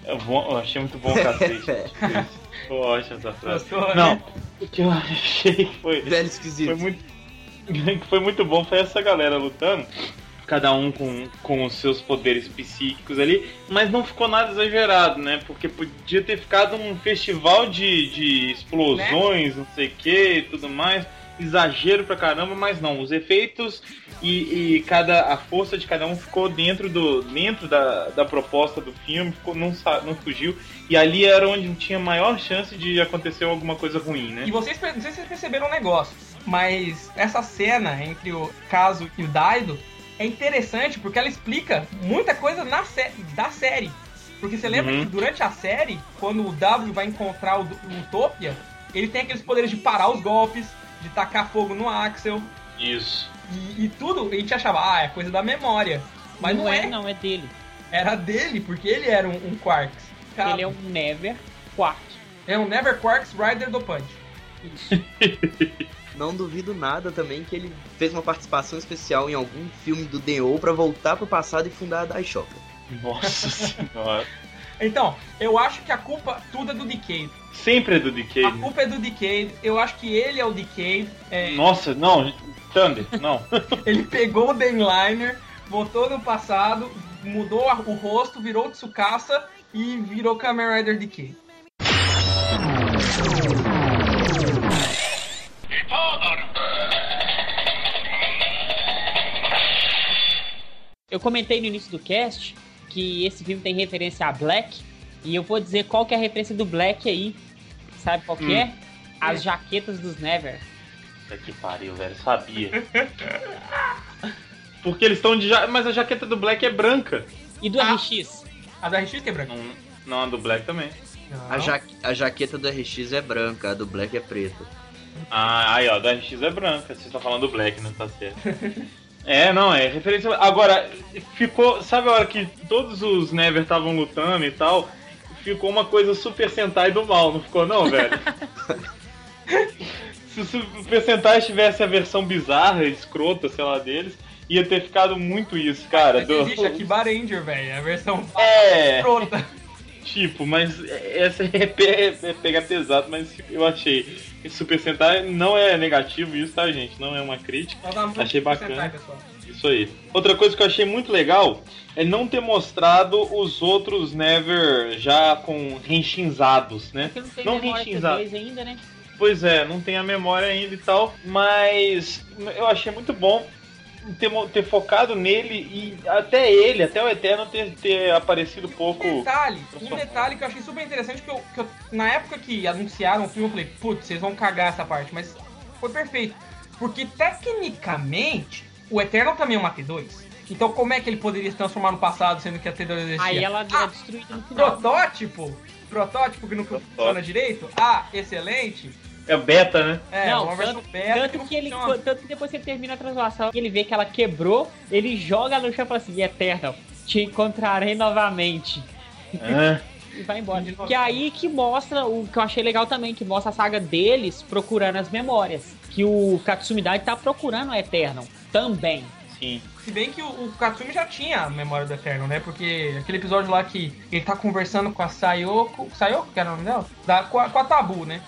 Eu, vou- eu achei muito bom o cacete. Ótimo essa frase. Não, o que eu achei que foi. Velho esquisito. Foi muito, que foi muito bom foi essa galera lutando, cada um com, com os seus poderes psíquicos ali, mas não ficou nada exagerado, né? Porque podia ter ficado um festival de, de explosões, não sei o que e tudo mais, exagero pra caramba, mas não, os efeitos e, e cada a força de cada um ficou dentro do dentro da, da proposta do filme, ficou, não, não fugiu, e ali era onde tinha maior chance de acontecer alguma coisa ruim, né? E vocês, não sei se vocês perceberam um negócio, mas essa cena entre o Caso e o Daido é interessante porque ela explica muita coisa na sé da série. Porque você lembra Uhum. que durante a série, quando o W vai encontrar o, o Utopia, ele tem aqueles poderes de parar os golpes, de tacar fogo no Axel, Isso. e, e tudo a gente achava, ah, é coisa da memória. Mas não, é, não, é dele. Era dele, porque ele era um, um Quarks. Cara, Ele é um Never Quark. é um Never Quarks Rider do Punch. Isso. Não duvido nada também que ele fez uma participação especial em algum filme do D.O. pra voltar pro passado e fundar a Daishoka. Nossa senhora. Então, eu acho que a culpa tudo é do Decade. Sempre é do Decade. A culpa é do Decade. Eu acho que ele é o Decade. É, Nossa, não, Thunder, não. ele pegou o Dainliner, voltou no passado, mudou o rosto, virou o Tsukasa e virou Kamen Rider Decade. Eu comentei no início do cast que esse filme tem referência a Black. E eu vou dizer qual que é a referência do Black aí. Sabe qual que Hum. é? As jaquetas dos Never. Puta que pariu, velho, sabia. Porque eles estão de. Ja... Mas a jaqueta do Black é branca. E do Ah. RX? A da RX que é branca. Não, não a do Black também. A, ja a jaqueta do RX é branca, a do Black é preta. Ah, aí ó, da RX é branca. Vocês estão falando do Black, não tá certo. É, não, é referência. Agora, ficou. Sabe a hora que todos os Never estavam lutando e tal? Ficou uma coisa Super Sentai do mal, não ficou, não, velho? Se o Super Sentai tivesse a versão bizarra, escrota, sei lá, deles, ia ter ficado muito isso, cara. Mas do- existe aqui Ranger, velho. A versão É. pronta. Tipo, mas essa é, pe- é pegar pesado, mas eu achei. Super Sentai não é negativo isso, tá, gente? Não é uma crítica. Achei Super bacana. Sentai. Isso aí. Outra coisa que eu achei muito legal é não ter mostrado os outros Never já com renchinzados, né? Porque não tem Não memória renchinzado. T2 ainda, né? Pois é, não tem a memória ainda e tal, mas eu achei muito bom ter, ter focado nele e até ele, até o Eterno ter, ter aparecido pouco. Um detalhe, pra um detalhe que eu achei super interessante, que eu, que eu- na época que anunciaram o filme, eu falei, putz, vocês vão cagar essa parte, mas foi perfeito. Porque tecnicamente, o Eternal também é uma T2. Então como é que ele poderia se transformar no passado, sendo que a T2 existia? Aí ela Ah, é destruída no final. Protótipo? Protótipo que não funciona direito? Ah, excelente. É beta, né? É, não, uma versão tanto, beta tanto não que ele, tanto que depois que ele termina a translação, ele vê que ela quebrou, ele joga no chão e fala assim, Eternal, te encontrarei novamente. É. E vai embora. Que é aí que mostra o que eu achei legal também, que mostra a saga deles procurando as memórias. Que o Katsumi Dai tá procurando o Eternal também. Sim. Se bem que o, o Katsumi já tinha a memória do Eterno, né? Porque aquele episódio lá que ele tá conversando com a Sayoko. Sayoko, que era o nome dela? Da, com, a, com a Tabu, né?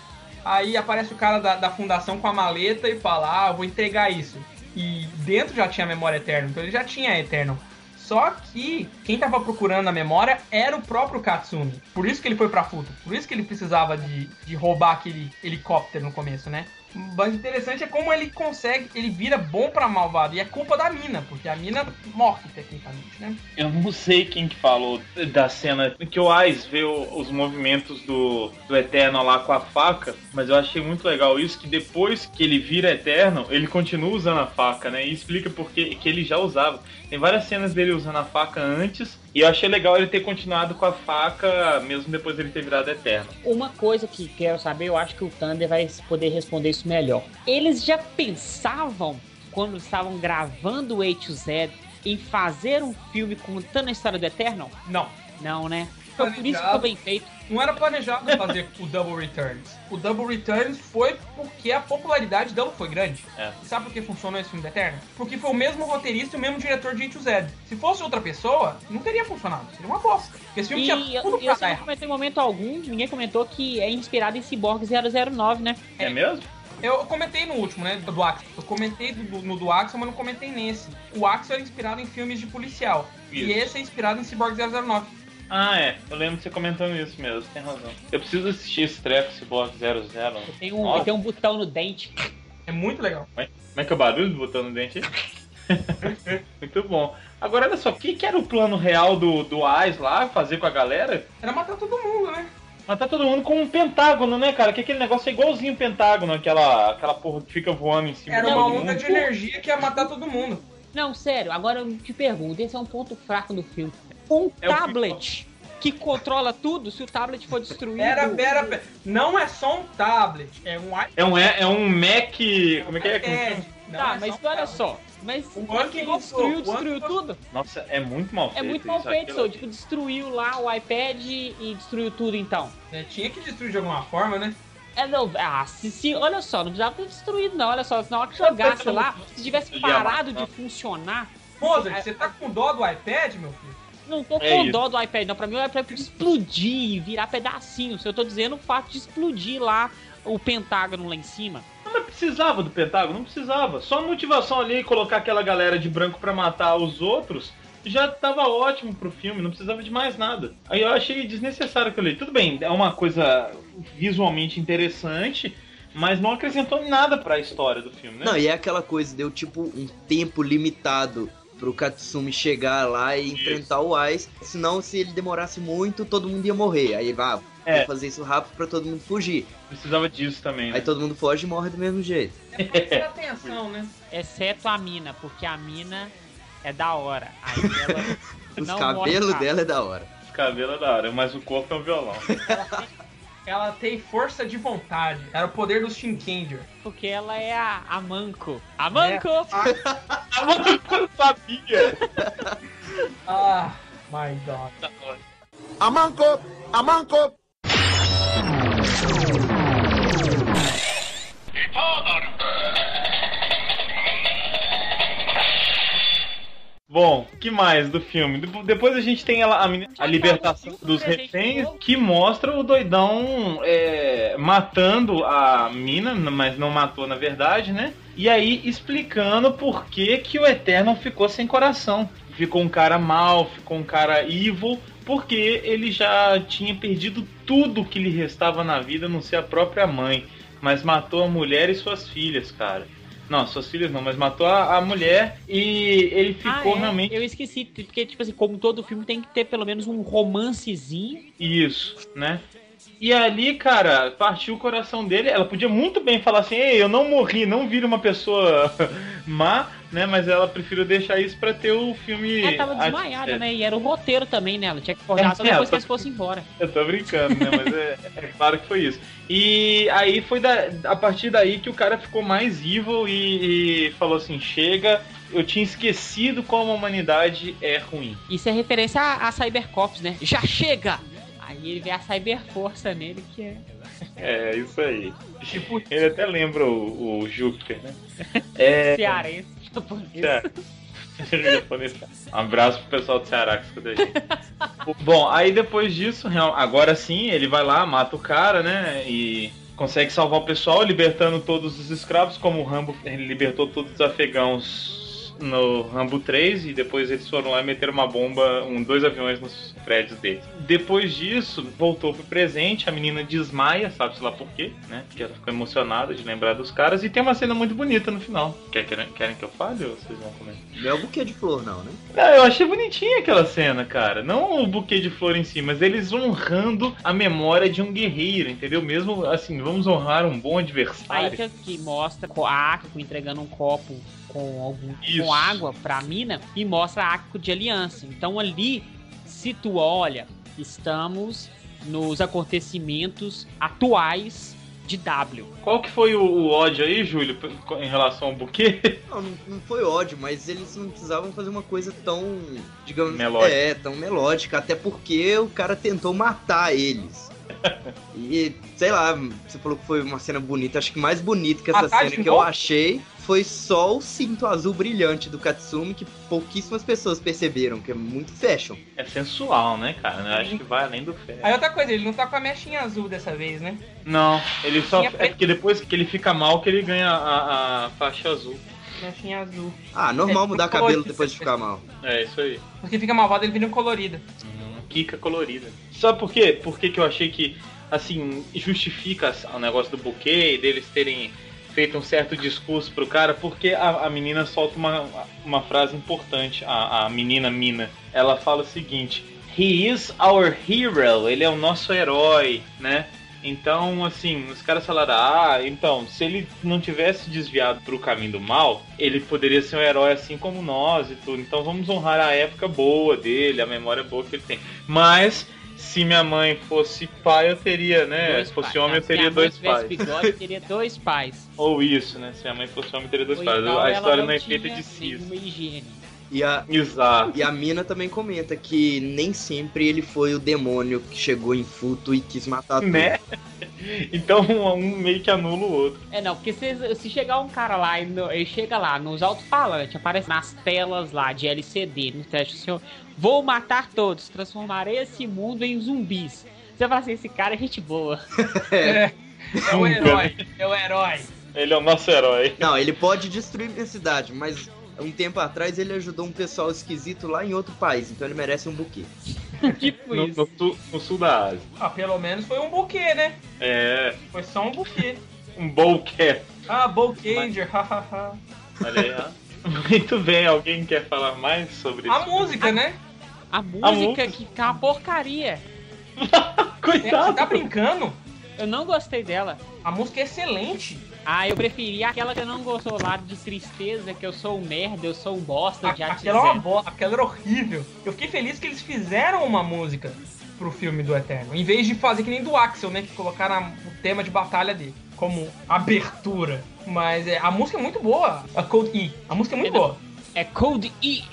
Aí aparece o cara da, da fundação com a maleta e fala: Ah, eu vou entregar isso. E dentro já tinha memória eterna, então ele já tinha Eterno. Só que quem tava procurando a memória era o próprio Katsumi. Por isso que ele foi pra Futo. Por isso que ele precisava de, de roubar aquele helicóptero no começo, né? Mas o interessante é como ele consegue, ele vira bom pra malvado. E é culpa da mina, porque a mina morre tecnicamente, né? Eu não sei quem que falou da cena que o Ais vê os movimentos do, do Eterno lá com a faca, mas eu achei muito legal isso, que depois que ele vira Eterno, ele continua usando a faca, né? E explica porque que ele já usava. Tem várias cenas dele usando a faca antes E eu achei legal ele ter continuado com a faca, mesmo depois dele ter virado eterno. Uma coisa que quero saber, eu acho que o Thunder vai poder responder isso melhor. Eles já pensavam, quando estavam gravando o A to Z, em fazer um filme contando a história do Eternal? Não. Não, né? Então por isso ficou bem feito. Não era planejado fazer o Double Returns. O Double Returns foi porque a popularidade dela foi grande. É. E sabe por que funcionou esse filme da Eterna? Porque foi o mesmo roteirista e o mesmo diretor de to Z. Se fosse outra pessoa, não teria funcionado. Seria uma bosta. Porque esse filme E tinha eu, tudo eu pra dar não errado. comentei em momento algum, ninguém comentou que é inspirado em Cyborg 009, né? É mesmo? Eu comentei no último, né? Do Axel. Eu comentei do- no do Axel, mas não comentei nesse. O Axel era inspirado em filmes de policial. E Isso. esse é inspirado em Cyborg 009. Ah, é. Eu lembro de você comentando isso mesmo, tem razão. Eu preciso assistir esse treco, Cyborg 00. Tem um, tem um botão no dente. É muito legal. Como é que é o barulho do botão no dente aí? Muito bom. Agora, olha só, o que, que era o plano real do, do Ais lá, fazer com a galera? Era matar todo mundo, né? Matar todo mundo com um pentágono, né, cara? Que aquele negócio é igualzinho o pentágono, aquela, aquela porra que fica voando em cima Era uma onda mundo. de energia que ia matar todo mundo. Não, sério, agora eu te pergunto, esse é um ponto fraco do filme. Um É tablet que controla tudo, se o tablet for destruído. Pera, pera, pera. Não é só um tablet, é um iPad. É um, é, é um Mac. Como é que é? Como- Não Tá, é mas um olha só. Mas O ano que destruiu, destruiu tudo. Nossa, é muito mal É feito. muito mal isso, feito, aquilo. só. Tipo, destruiu lá o iPad e destruiu tudo então. É, tinha que destruir de alguma forma, né? É, não, ah, se, se, olha só, não precisava ter destruído, não. Olha só, na hora que jogasse lá, se tivesse parado de funcionar. Mozart, você tá com dó do iPad, meu filho? Não tô É com isso. dó do iPad, não. Pra mim o iPad podia explodir, virar pedacinhos. Eu tô dizendo o fato de explodir lá o pentágono lá em cima. Não, mas precisava do Pentágono? Não precisava. Só a motivação ali, colocar aquela galera de branco pra matar os outros, já tava ótimo pro filme, não precisava de mais nada. Aí eu achei desnecessário aquilo ali. Tudo bem, é uma coisa visualmente interessante, mas não acrescentou nada pra história do filme, né? Não, e é aquela coisa, deu tipo um tempo limitado pro Katsumi chegar lá e enfrentar o Ice. Senão, se ele demorasse muito, todo mundo ia morrer. Aí, vá, É. vou fazer isso rápido pra todo mundo fugir. Precisava disso também, né? Aí todo mundo foge e morre do mesmo jeito. É pra ter atenção, né? Exceto a mina, porque a mina é da hora. Aí ela Os cabelos dela é da hora. Os cabelos é da hora, mas o corpo é um violão. Ela tem força de vontade. Era o poder do Shinkenger. Porque ela é a, a Manco. A Manco! Eu sabia! Ah, my God. Amanco, amanco. Bom, que mais do filme? De- Depois a gente tem a, meni- a libertação dos reféns, que mostra o doidão é, matando a mina, mas não matou na verdade, né? E aí explicando por que, que o Eternal ficou sem coração. Ficou um cara mal, ficou um cara evil, porque ele já tinha perdido tudo que lhe restava na vida, a não ser a própria mãe. Mas matou a mulher e suas filhas, cara. Não, suas filhas não, mas matou a, a mulher e ele ficou Ah, é? realmente. Eu esqueci, porque, tipo assim, como todo filme tem que ter pelo menos um romancezinho. Isso, né? E ali, cara, partiu o coração dele. Ela podia muito bem falar assim: Ei, eu não morri, não vira uma pessoa má, né? Mas ela preferiu deixar isso pra ter o filme. Ela tava desmaiada, é, né? E era o roteiro também, né? Ela tinha que acordar só É, depois é, que eles fossem embora. Eu tô brincando, né? Mas é, é claro que foi isso. E aí foi da, a partir daí que o cara ficou mais evil e, e falou assim: chega, eu tinha esquecido como a humanidade é ruim. Isso é referência a, a Cybercops, né? Já chega! Aí ele vê a Cyberforça nele, que é. É, isso aí. Tipo, ele até lembra o, o Júpiter, né? É, Cearense, japonês. Ceará. Um abraço pro pessoal do Ceará que escuta a gente. Bom, aí depois disso, agora sim, ele vai lá, mata o cara, né? E consegue salvar o pessoal, libertando todos os escravos, como o Rambo libertou todos os afegãos no Rambo 3 e depois eles foram lá e meteram uma bomba, um, dois aviões nos prédios deles. Depois disso, voltou pro presente, a menina desmaia, sabe-se lá por quê, né? Porque ela ficou emocionada de lembrar dos caras e tem uma cena muito bonita no final. Quer- Querem, querem que eu fale ou vocês vão comentar? Não é o buquê de flor, não, né? Não, eu achei bonitinha aquela cena, cara. Não o buquê de flor em si, mas eles honrando a memória de um guerreiro, entendeu? Mesmo assim, vamos honrar um bom Aí adversário. que, que mostra a Akiko entregando um copo com, algum, Isso. com água pra mina e mostra a Akiko de aliança. Então ali situa, olha, estamos nos acontecimentos atuais de W. Qual que foi o, o ódio aí, Júlio, em relação ao buquê? Não, não, não foi ódio, mas eles não precisavam fazer uma coisa tão, digamos, Melódica. é, tão melódica, até porque o cara tentou matar eles. E, sei lá, você falou que foi uma cena bonita, acho que mais bonita que essa Matar cena que eu achei foi só o cinto azul brilhante do Katsumi, que pouquíssimas pessoas perceberam, que é muito fashion. É sensual, né, cara? Eu acho que vai além do fé. Aí outra coisa, ele não tá com a mechinha azul dessa vez, né? Não, ele só. É porque depois que ele fica mal que ele ganha a, a faixa azul. Mechinha azul. Ah, normal É, mudar colorido. cabelo depois de ficar mal. É isso aí. Porque fica malvado, ele vira um colorido. Hum, Kika colorida. Sabe por quê? Por que, que eu achei que, assim, justifica o negócio do buquê e deles terem feito um certo discurso pro cara? Porque a, a menina solta uma, uma frase importante, a, a menina Mina. Ela fala o seguinte: He is our hero, ele é o nosso herói, né? Então, assim, os caras falaram: Ah, então, se ele não tivesse desviado pro caminho do mal, ele poderia ser um herói assim como nós e tudo. Então, vamos honrar a época boa dele, a memória boa que ele tem. Mas, se minha mãe fosse pai, eu teria, né? Dois se fosse pais. homem, eu teria dois tivesse pais. bigode, teria dois pais. Ou isso, né? Se a mãe fosse homem, eu teria dois Ou pais. então a história não é feita de cis. nenhuma higiene. E a, Exato. e a mina também comenta que nem sempre ele foi o demônio que chegou em Futo e quis matar tudo. Né? Então, um meio que anula o outro. É, não, porque se, se chegar um cara lá e ele chega lá nos alto-falantes, aparece nas telas lá de LCD, no teste, assim, ó, vou matar todos, transformarei esse mundo em zumbis. Você fala assim, esse cara é gente boa. É, é o Nunca, herói, é o herói. Ele é o nosso herói. Não, ele pode destruir minha cidade, mas um tempo atrás ele ajudou um pessoal esquisito lá em outro país, então ele merece um buquê. tipo No, isso. no sul, no sul da Ásia. Ah, pelo menos foi um buquê, né? É. Foi só um buquê. Um bowcat. Ah, Bowcanger, hahaha. Olha aí, ó. Muito bem, alguém quer falar mais sobre A isso? música, né? A música música. que tá uma porcaria. Você tá brincando? Eu não gostei dela. A música é excelente. Ah, eu preferi aquela que eu não gostou lá de tristeza, que eu sou um merda, eu sou um bosta de aquela, é uma bo... aquela era horrível. Eu fiquei feliz que eles fizeram uma música pro filme do Eterno. Em vez de fazer que nem do Axel, né? Que colocaram o tema de batalha dele como abertura. Mas é, a música é muito boa. A Code E. A música é muito É boa. É Code E.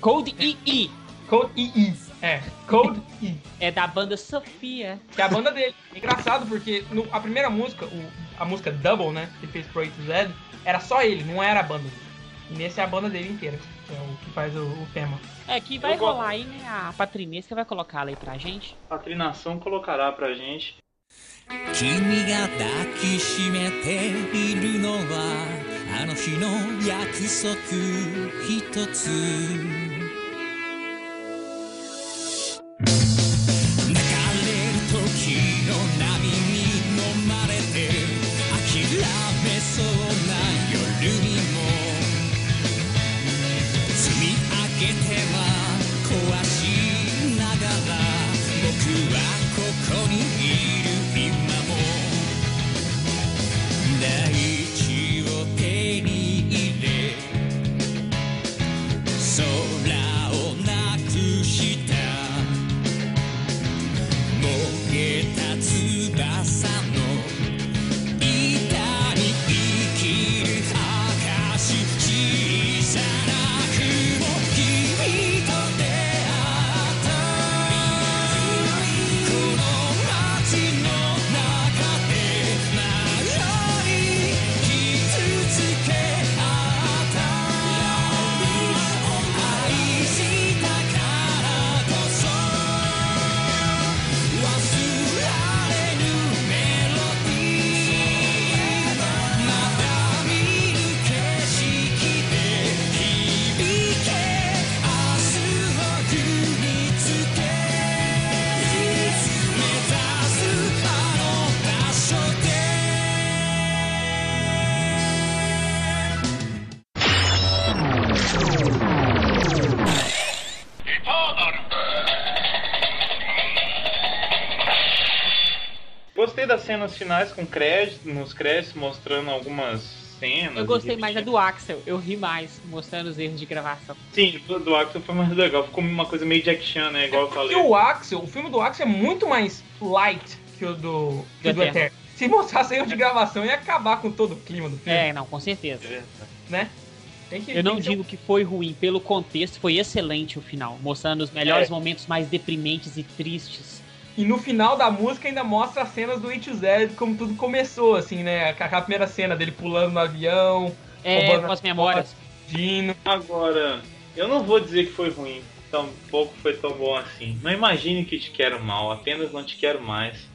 Code EE. Code EE. É, Code E. É da banda Sofia. Que é a banda dele. É engraçado porque no- a primeira música, o- a música Double, né? Que ele fez pro A to Z, era só ele, não era a banda dele. E nesse é a banda dele inteira. Que é o que faz o, o tema. É que vai Eu gosto. rolar aí, né? A Patrinesca vai colocar ela aí pra gente. A trinação colocará pra gente. 君が抱きしめているのはあの日の約束一つ cenas finais com crédito, nos créditos mostrando algumas cenas. Eu gostei mais da do Axel, eu ri mais, mostrando os erros de gravação. Sim, do, do Axel foi mais legal. Ficou uma coisa meio Jack Chan, né? Igual eu Porque falei. o Axel, o filme do Axel é muito mais light que o do, que do Do Eterno. Eterno. Se mostrasse erro de gravação, ia acabar com todo o clima do filme, É, não, com certeza. né? Tem que, Eu não digo que foi ruim, pelo contexto foi excelente o final, mostrando os melhores É. momentos mais deprimentes e tristes. E no final da música ainda mostra as cenas do A2Z, como tudo começou, assim, né? Aquela primeira cena dele pulando no avião. É, roubando com as memórias. Dino. Agora, eu não vou dizer que foi ruim. Tampouco foi tão bom assim. Não imagine que te quero mal, apenas não te quero mais.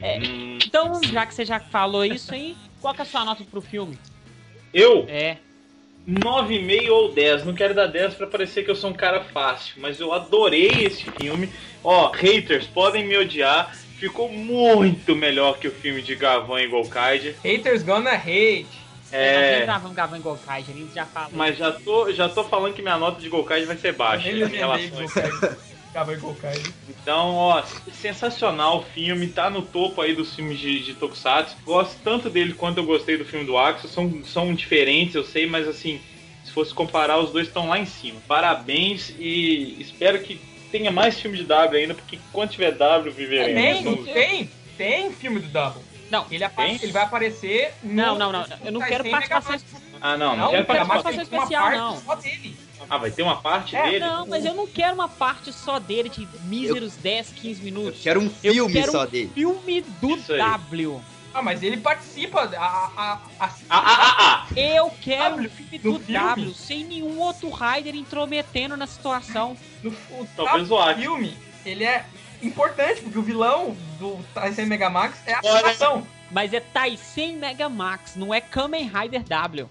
É. Então, já que você já falou isso aí, qual que é a sua nota pro filme? Eu? É. 9,5 ou 10. Não quero dar 10 pra parecer que eu sou um cara fácil, mas eu adorei esse filme. Ó, haters, podem me odiar. Ficou muito melhor que o filme de Gavan e Golkaid. Haters gonna hate. É, Gavan Golkai, a gente já falou. mas já tô, já tô falando que minha nota de Golkaid vai ser baixa. Em relação a em Golkai. Então, ó, sensacional o filme, tá no topo aí dos filmes de, de Tokusatsu. Gosto tanto dele quanto eu gostei do filme do Axel. São, são diferentes, eu sei, mas assim, se fosse comparar, os dois estão lá em cima. Parabéns e espero que tenha mais filme de W ainda, porque quando tiver W, viveremos. Tem, tem, tem filme do Double. Não, ele, ele vai aparecer no. Não, não, não, eu não quero participação. Ah, não, não, Não, quero não participação especial, não. só dele. Ah, vai ter uma parte É, dele? Não, mas eu não quero uma parte só dele de míseros 10, 15 minutos. Quero um Eu filme quero só um dele. filme do. W. Ah, mas ele participa. A, a, a, Ah, ah, ah, ah! Eu quero um filme do filme? W, sem nenhum outro Rider intrometendo na situação. no, o Talvez o filme, ele é importante, porque o vilão do Tyson Megamax é a situação. Mas é Taisen Megamax, não é Kamen Rider W.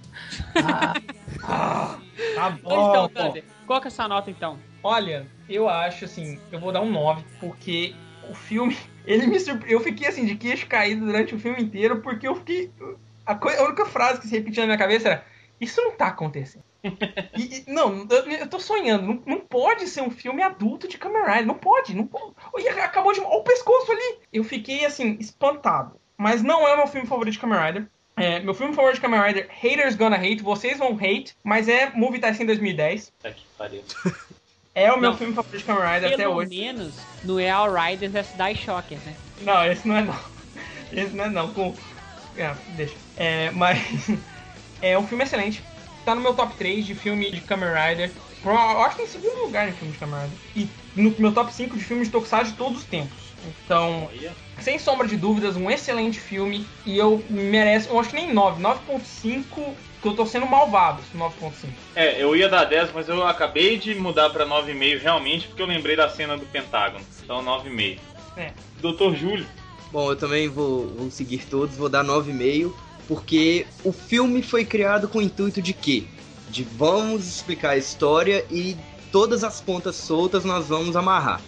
Tá Mas bom. então, Thunder, qual que é a sua nota então? Olha, eu acho assim, eu vou dar um 9, porque o filme, ele me surpre... Eu fiquei assim, de queixo caído durante o filme inteiro, porque eu fiquei. A, a única frase que se repetia na minha cabeça era: Isso não tá acontecendo. E- e- não, eu, eu tô sonhando. Não, não pode ser um filme adulto de Kamen Rider. Não pode, não pode. E acabou de. Olha o pescoço ali. Eu fiquei assim, espantado. Mas não é o meu filme favorito de Kamen Rider. É, meu filme favorito de Kamen Rider, Haters Gonna Hate, vocês vão hate, mas é Movie Tyson 2010. Tá que pariu. É o meu Não. filme favorito de Kamen Rider até Pelo hoje. menos não é All Riders vs Die Shocker, né? Não, esse não é não. Esse não é não. Com... É, deixa. É, mas é um filme excelente. Tá no meu top 3 de filme de Kamen Rider. Eu acho que em segundo lugar no filme de Kamen Rider. E no meu top 5 de filmes de Tokusatsu de todos os tempos. Então, sem sombra de dúvidas, um excelente filme. E eu mereço, eu acho que nem 9, 9.5, que eu tô sendo malvado, 9.5. É, eu ia dar 10, mas eu acabei de mudar pra 9,5 realmente, porque eu lembrei da cena do Pentágono. Então 9,5. É. Doutor Júlio. Bom, eu também vou, vou seguir todos, vou dar 9,5, porque o filme foi criado com o intuito de quê? De vamos explicar a história e todas as pontas soltas nós vamos amarrar.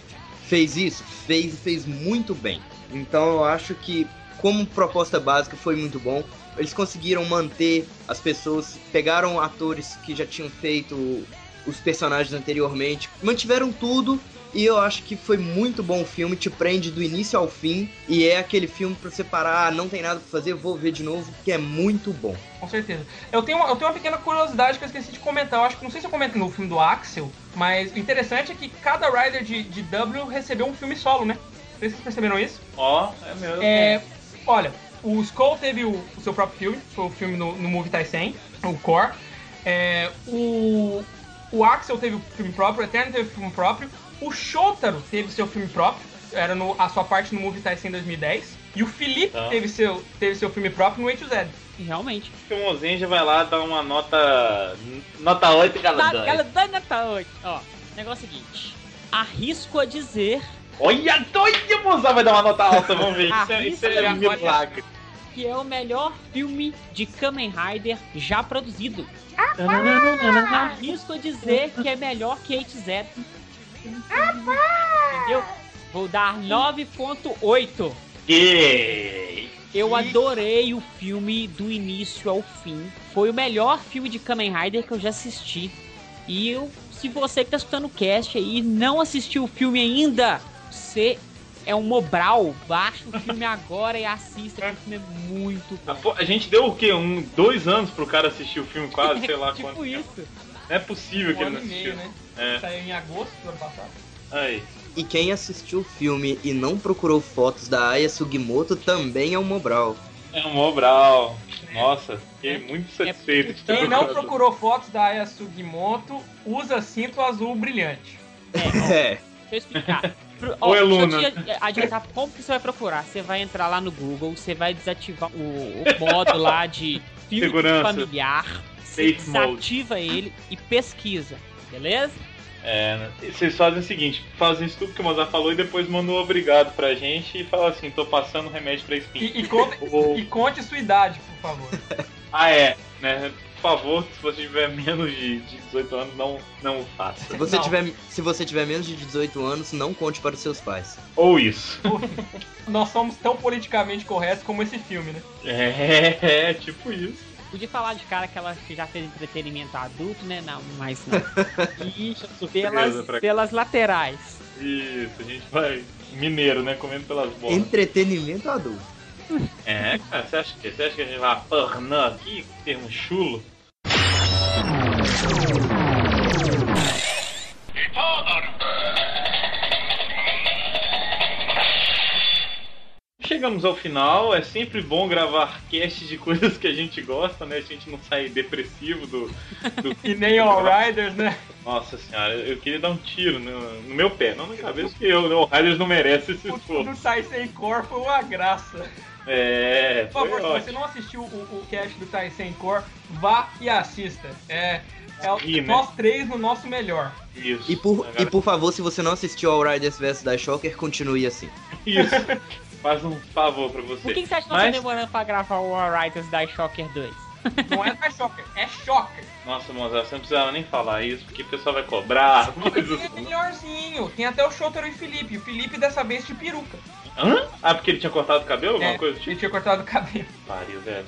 Fez isso? Fez e fez muito bem. Então eu acho que, como proposta básica, foi muito bom. Eles conseguiram manter as pessoas, pegaram atores que já tinham feito os personagens anteriormente, mantiveram tudo e eu acho que foi muito bom o filme, te prende do início ao fim. E é aquele filme pra você parar, ah, não tem nada pra fazer, vou ver de novo, que é muito bom. Com certeza. Eu tenho, uma- eu tenho uma pequena curiosidade que eu esqueci de comentar. Eu acho que não sei se eu comento no filme do Axel, mas o interessante é que cada Rider de, de W recebeu um filme solo, né? Vocês perceberam isso? Ó, é mesmo. É, olha, o Skull teve o, o seu próprio filme, foi o filme no, no Movie Tyson, o Core. É, o, o Axel teve o filme próprio, o Eterno teve o filme próprio, o Shotaro teve seu filme próprio, era no- a sua parte no Movie Tyson 2010, e o Felipe Tá. teve, seu, teve seu filme próprio no A2Z. E realmente. O Mozenja vai lá dar uma nota. Nota 8 cada Tá, dois. ela dá nota 8. Ó, negócio é o seguinte. Arrisco a dizer Olha, doida, moça, vai dar uma nota alta, vamos ver. Isso é, isso é milagre. que é o melhor filme de Kamen Rider já produzido. Arrisco a dizer que é melhor que 8Z. Entendeu? Vou dar 9.8. Que... Eu adorei o filme do início ao fim. Foi o melhor filme de Kamen Rider que eu já assisti. E eu, se você que tá escutando o cast aí não assistiu o filme ainda, você é um Mobral, baixa o filme agora e assista, que o filme é muito A, bom. fo- a gente deu o quê? Um, dois anos pro cara assistir o filme, quase, sei lá tipo quanto. tempo. isso. Não é possível que Um ele ano não e meio, assistiu. né? É. Saiu em agosto do ano passado. Aí. E quem assistiu o filme e não procurou fotos da Aya Sugimoto também é um Mobral. É um Mobral. Nossa, fiquei muito satisfeito de ter Quem não procurou fotos da Aya Sugimoto usa cinto azul brilhante. É. Deixa eu explicar. Pro, Oi, deixa eu te adiantar como que você vai procurar. Você vai entrar lá no Google, você vai desativar o, o modo lá de filtro Segurança. familiar, você desativa ele e pesquisa, beleza? É, vocês fazem o seguinte, fazem isso tudo que o Mozart falou e depois mandam um obrigado pra gente e fala assim, tô passando remédio pra espinha. E, e conte, Ou- e conte sua idade, por favor. Ah, é, né? Por favor, se você tiver menos de, de 18 anos, não, não o faça. Se você, Não. tiver, se você tiver menos de 18 anos, não conte para os seus pais. Ou isso. Nós somos tão politicamente corretos como esse filme, né? É, é, tipo isso. Podia falar de cara que ela já fez entretenimento adulto, né? Não, mas não. Surpresa pelas, pra- pelas laterais. Isso, a gente vai mineiro, né? Comendo pelas bolas. Entretenimento adulto. É, cara, você acha que, você acha que a gente vai pornã aqui, termo chulo? Chegamos ao final, é sempre bom gravar cast de coisas que a gente gosta, né? A gente não sai depressivo do. do... E nem All Riders, né? Nossa senhora, eu queria dar um tiro no, no meu pé, não na cabeça, porque eu, o Riders não merece esse O esforço. do Tyson Core foi uma graça. É, Por favor, se você ótimo. não assistiu o, o cast do Tyson Core, vá e assista. É, é o- né? nós três no nosso melhor. Isso. E por, Agora- e por favor, se você não assistiu ao Riders vs Die Shocker, continue assim. Isso. Faz um favor pra você. Por que, que você acha que nós Mas- estamos demorando pra gravar o Riders da Shocker 2? Não é mais Shocker, é Shocker. Nossa, Mozart, você não precisava nem falar isso, porque o pessoal vai cobrar, coisas Ele é assim. melhorzinho. Tem até o Shotaro e Felipe. O Felipe dessa vez de peruca. Hã? Ah, porque ele tinha cortado o cabelo? Alguma É, coisa tipo? Ele tinha cortado o cabelo. Pariu, velho.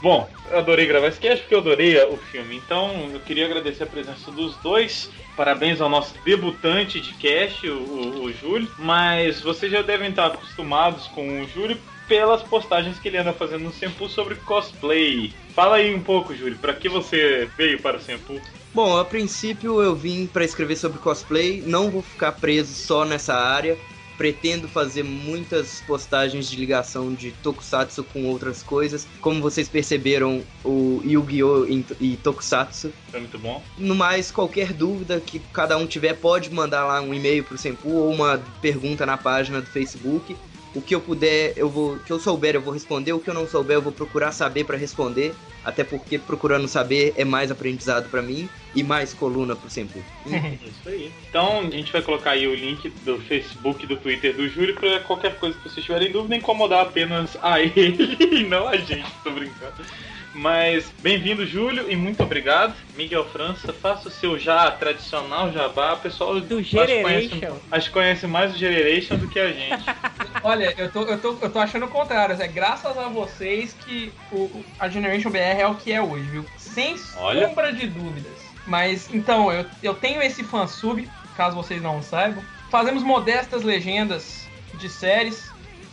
Bom, eu adorei gravar esse cast porque eu adorei o filme. Então, eu queria agradecer a presença dos dois. Parabéns ao nosso debutante de cast, o, o, o Júlio. Mas vocês já devem estar acostumados com o Júlio pelas postagens que ele anda fazendo no Sempu sobre cosplay. Fala aí um pouco, Júlio, pra que você veio para o Sempu? Bom, a princípio eu vim pra escrever sobre cosplay, não vou ficar preso só nessa área. Pretendo fazer muitas postagens de ligação de Tokusatsu com outras coisas. Como vocês perceberam, o Yu-Gi-Oh! e Tokusatsu. Foi muito bom. No mais, qualquer dúvida que cada um tiver, pode mandar lá um e-mail pro Sempu ou uma pergunta na página do Facebook. O que eu puder, eu vou, o que eu souber, eu vou responder. O que eu não souber, eu vou procurar saber pra responder. Até porque procurando saber é mais aprendizado pra mim e mais coluna pro Sempu. Isso aí. Então a gente vai colocar aí o link do Facebook do Twitter do Júlio pra qualquer coisa que vocês tiverem dúvida, incomodar apenas a ele e não a gente, tô brincando. Mas bem-vindo, Júlio, e muito obrigado. Miguel França, faça o seu já tradicional jabá. O pessoal Do conhece- Generation. Acho que conhece mais o Generation do que a gente. Olha, eu tô, eu, tô, eu tô achando o contrário. É graças a vocês que o, a Generation BR é o que é hoje, viu? Sem Olha. sombra de dúvidas. Mas, então, eu, eu tenho esse fansub, caso vocês não saibam. Fazemos modestas legendas de séries.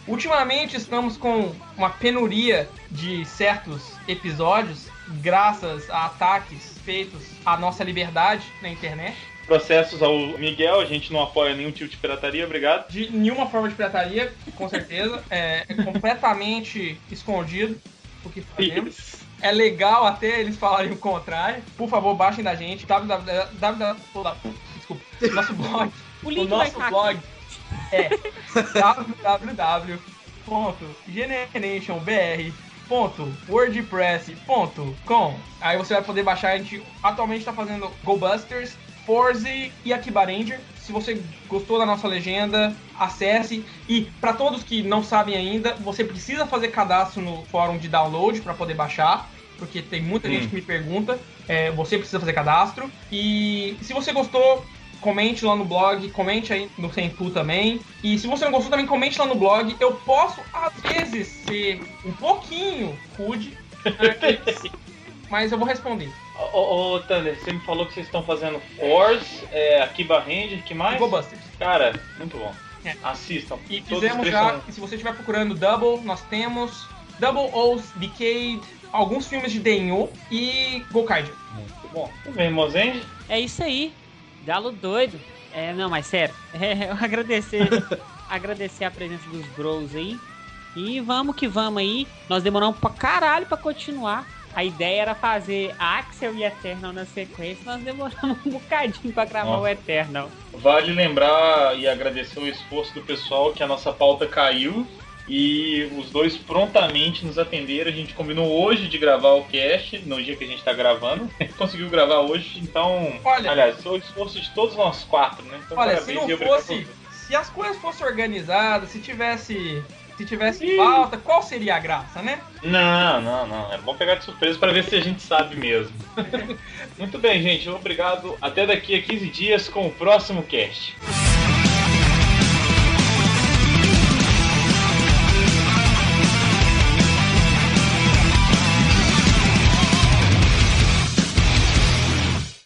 Ultimamente estamos com uma penuria de certos episódios, graças a ataques feitos à nossa liberdade na internet. Processos ao Miguel, a gente não apoia nenhum tipo de pirataria, obrigado. De nenhuma forma de pirataria, com certeza. É, completamente escondido o que fazemos. É legal até eles falarem o contrário. Por favor, baixem da gente. www. www Desculpa. Nosso blog. O link vai nosso blog é www.generationbr.wordpress.com. Aí você vai poder baixar. A gente atualmente está fazendo Go Busters, Forze e Akiba Ranger. Se você gostou da nossa legenda, acesse. E para todos que não sabem ainda, você precisa fazer cadastro no fórum de download para poder baixar. Porque tem muita Hum. gente que me pergunta. É, você precisa fazer cadastro. E se você gostou, comente lá no blog, comente aí no Senpu também. E se você não gostou, também comente lá no blog. Eu posso, às vezes, ser um pouquinho rude, mas eu vou responder. Ô, ô, ô, Thunder, você me falou que vocês estão fazendo Force, é, Akiba Ranger, que mais? Go Busters. Cara, muito bom. Assistam. E Todos fizemos já, e se você estiver procurando Double, nós temos Double O's Decade, alguns filmes de Denho e Gokaiger. Muito bom. Tudo bem, Mozende? É isso aí. Galo doido. É, não, mas sério. É, eu agradecer, agradecer a presença dos bros aí. E vamos que vamos aí. Nós demoramos pra caralho pra continuar. A ideia era fazer Axel e Eternal na sequência. Nós demoramos um bocadinho pra gravar o Eternal. Vale lembrar e agradecer o esforço do pessoal que a nossa pauta caiu e os dois prontamente nos atenderam. A gente combinou hoje de gravar o cast, no dia que a gente tá gravando. Conseguiu gravar hoje, então. Olha- aliás, foi o esforço de todos nós quatro, né? Então, Olha, se não fosse. Se as coisas fossem organizadas, se tivesse. Se tivesse falta, qual seria a graça, né? Não, não, não. É bom pegar de surpresa para ver se a gente sabe mesmo. Muito bem, gente. Obrigado. Até daqui a 15 dias com o próximo cast.